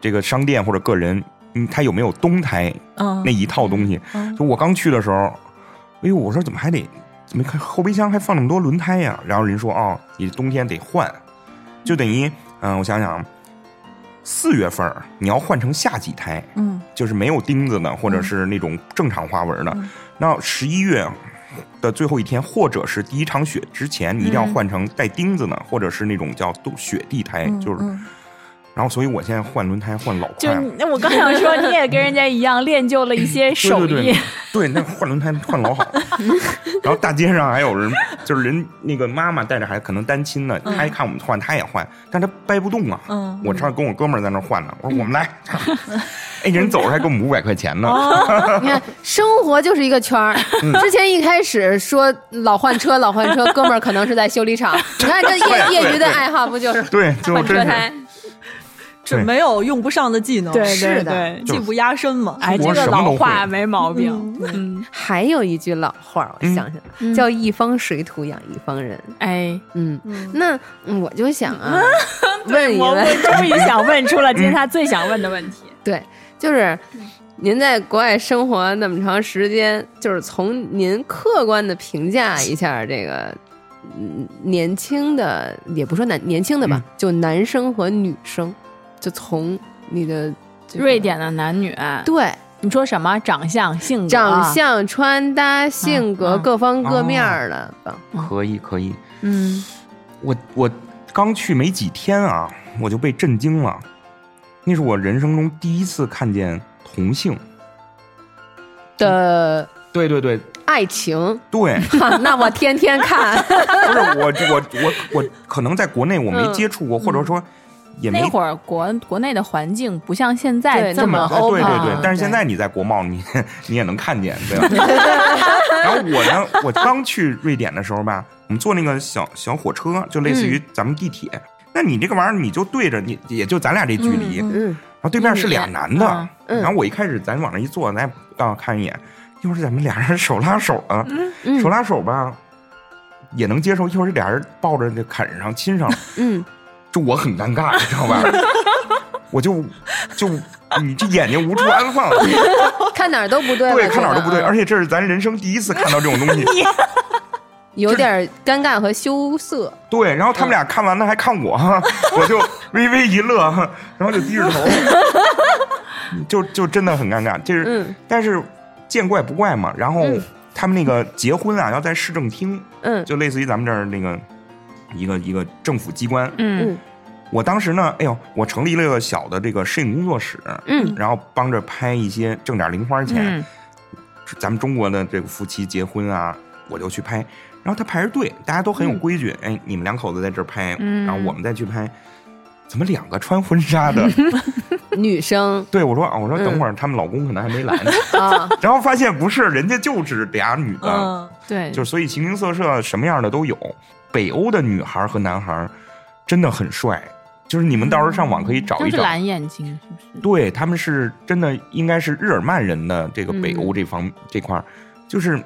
这个商店或者个人，嗯，他有没有冬胎嗯那一套东西。嗯就我刚去的时候，哎呦，我说怎么还得怎么看后备箱还放那么多轮胎呀？然后人说哦，你冬天得换，就等于嗯、我想想，四月份你要换成夏季胎，嗯就是没有钉子的，或者是那种正常花纹的。那十一月的最后一天，或者是第一场雪之前，你一定要换成带钉子的，或者是那种叫都雪地胎，就是。嗯然后，所以我现在换轮胎换老就快了。那我刚想说，你也跟人家一样练就了一些手艺对对对，对，那换轮胎换老好。然后大街上还有人，就是人那个妈妈带着孩子，可能单亲的，她一看我们换，她也换，但她掰不动啊。嗯我上跟我哥们儿在那换呢，我说我们来，哎，人走着还给我们五百块钱呢。你看，生活就是一个圈儿。嗯之前一开始说老换车，老换车，哥们儿可能是在修理厂。你看这业业余的爱好不就是对，最后真是换车胎？这没有用不上的技能，对是的。技不压身嘛。哎，这个老话没毛病。嗯，还有一句老话，我想想，叫“一方水土养一方人哎，”。嗯，那嗯我就想啊，问一我我问，终于 想问出了今天他最想问的问题。对，就是您在国外生活那么长时间，就是从您客观的评价一下这个。嗯，年轻的也不说男年轻的吧，就男生和女生，就从你的这个瑞典的男女，对你说什么？长相、性格、长，相、穿搭、性格嗯各方各面儿的吧。可以可以。嗯，我我刚去没几天啊，我就被震惊了。那是我人生中第一次看见同性。的对对对爱情，对，哈，那我天天看。不是我我我我可能在国内我没嗯接触过，或者说也没那会儿国国内的环境不像现在这么那么哎对对对啊，但是现在你在国贸，你 你也能看见，对吧？然后我呢，我刚去瑞典的时候吧，我们坐那个小小火车，就类似于咱们地铁。那你这个玩意儿，你就对着你，也就咱俩这距离，然嗯，后对面是俩男的，嗯嗯。然后我一开始咱往那一坐，咱也啊看一眼，一会儿咱们俩人手拉手啊，嗯。手拉手吧也能接受，一会儿这俩人抱着这啃上亲上了，嗯，就我很尴尬，你知道吧？我就就你这眼睛无处安放，看哪儿都不对，对，看哪儿都不对，而且这是咱人生第一次看到这种东西。有点尴尬和羞涩。对，然后他们俩看完了还看我，我就微微一乐，然后就低着头，就就真的很尴尬。就是，嗯但是见怪不怪嘛。然后嗯他们那个结婚啊，要在市政厅，嗯就类似于咱们这儿那个一个一个政府机关。嗯嗯我当时呢，哎呦，我成立了个小的这个摄影工作室，嗯然后帮着拍一些挣点零花钱。嗯咱们中国的这个夫妻结婚啊，我就去拍。然后他排着队，大家都很有规矩。哎，你们两口子在这儿拍，嗯然后我们再去拍。怎么两个穿婚纱的？女生对我说啊，我说嗯等会儿他们老公可能还没来呢。啊，然后发现不是，人家就是俩女的，嗯，对，就所以形形色色什么样的都有。北欧的女孩和男孩真的很帅，就是你们到时候上网可以找一找。蓝眼睛，是不是？对，他们是真的应该是日耳曼人的这个北欧这方、这块儿，就是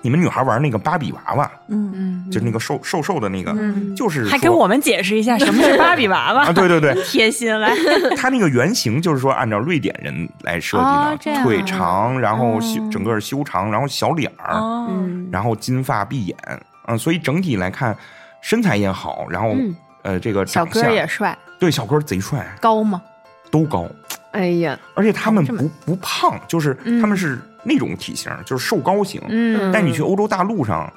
你们女孩玩那个芭比娃娃，嗯。嗯，就是那个瘦瘦瘦的那个，嗯。就是还给我们解释一下什么是芭比娃娃。啊，对对对，贴心来，它那个原型就是说按照瑞典人来设计的，腿长，然后修、哦整个修长，然后小脸儿，哦，嗯。然后金发碧眼，嗯、所以整体来看身材也好，然后、嗯呃这个小哥也帅，对小哥贼帅，高吗？都高，哎呀，而且他们不不胖，就是嗯他们是那种体型，就是瘦高型。嗯但你去欧洲大陆上，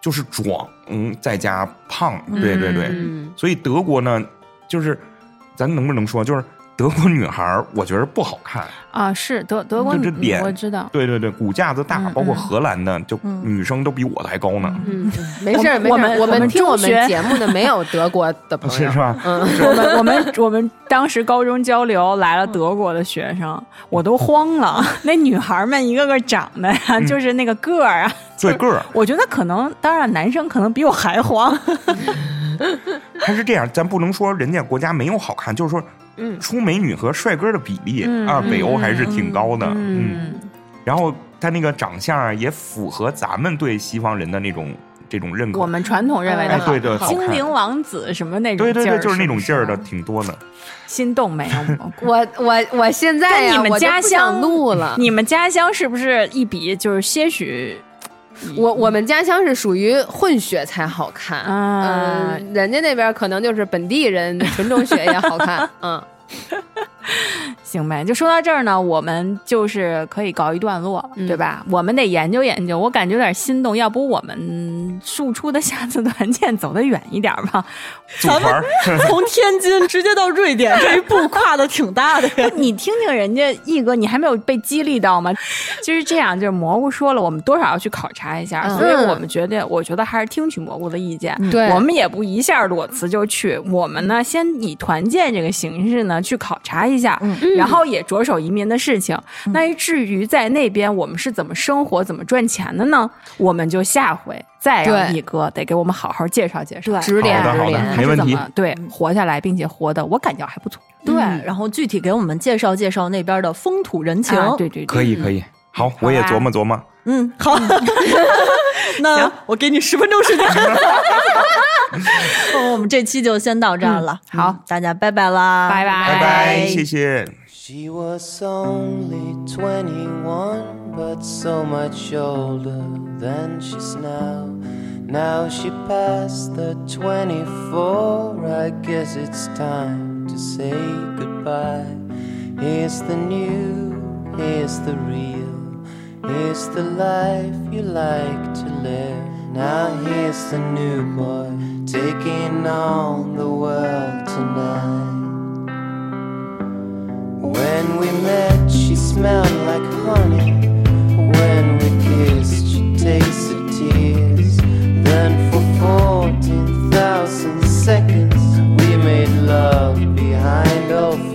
就是壮，嗯，再加胖，对对对。嗯所以德国呢，就是咱能不能说，就是德国女孩儿，我觉得不好看。啊，是德德国这脸我知道，对对对，骨架子大，嗯包括嗯。荷兰的，就嗯女生都比我的还高呢，嗯，没事儿没我事儿，我们我们听我们节目的没有德国的朋友。是 是吧？嗯，我们我们我们当时高中交流来了德国的学生，我都慌了。那女孩们一个个长得呀，嗯。就是那个个儿啊，对个儿。我觉得可能，当然男生可能比我还慌。他是这样，咱不能说人家国家没有好看，就是说，嗯出美女和帅哥的比例嗯啊，嗯北欧还是挺高的，嗯嗯，然后他那个长相啊，也符合咱们对西方人的那种这种认可。我们传统认为的对对精灵王子什么那种劲儿对对对，就是那种劲儿的挺多的。心动没有？我我我现在你们家乡录了。你们家乡是不是一比就是些许？我我们家乡是属于混血才好看，啊嗯，人家那边可能就是本地人 纯种血也好看，嗯，行呗，就说到这儿呢，我们就是可以告一段落，嗯对吧？我们得研究研究，我感觉有点心动，要不我们庶出的下次团建走得远一点吧？咱们，从天津直接到瑞典，这一步跨的挺大的呀。你听听人家毅哥，你还没有被激励到吗？就是这样，就是蘑菇说了，我们多少要去考察一下，嗯所以我们觉得，我觉得还是听取蘑菇的意见。对我们也不一下裸辞就去，我们呢先以团建这个形式呢去考察一下，然后也着手移民的事情。那至于在那边我们是怎么生活、怎么赚钱的呢？我们就下回再让对毅哥得给我们好好介绍介绍，指点好的好的指点，他是怎没问题么对活下来，并且活的我感觉还不错。对，然后具体给我们介绍介绍那边的风土人情。啊对对对，可以可以。好，我也琢磨琢磨。嗯，好，那我给你十分钟时间。哦我们这期就先到这儿了。好嗯大家拜拜啦，拜拜拜拜，谢谢。She was only 21, but so much older than she's now. Now she passed the 24, I guess it's time to say goodbye. Here's the new, here's the real, here's the life you like to live. Now here's the new boy taking on the world tonight. When we met, she smelled like honey. When we kissed, she tasted tears. Then for 14,000 seconds, we made love behind our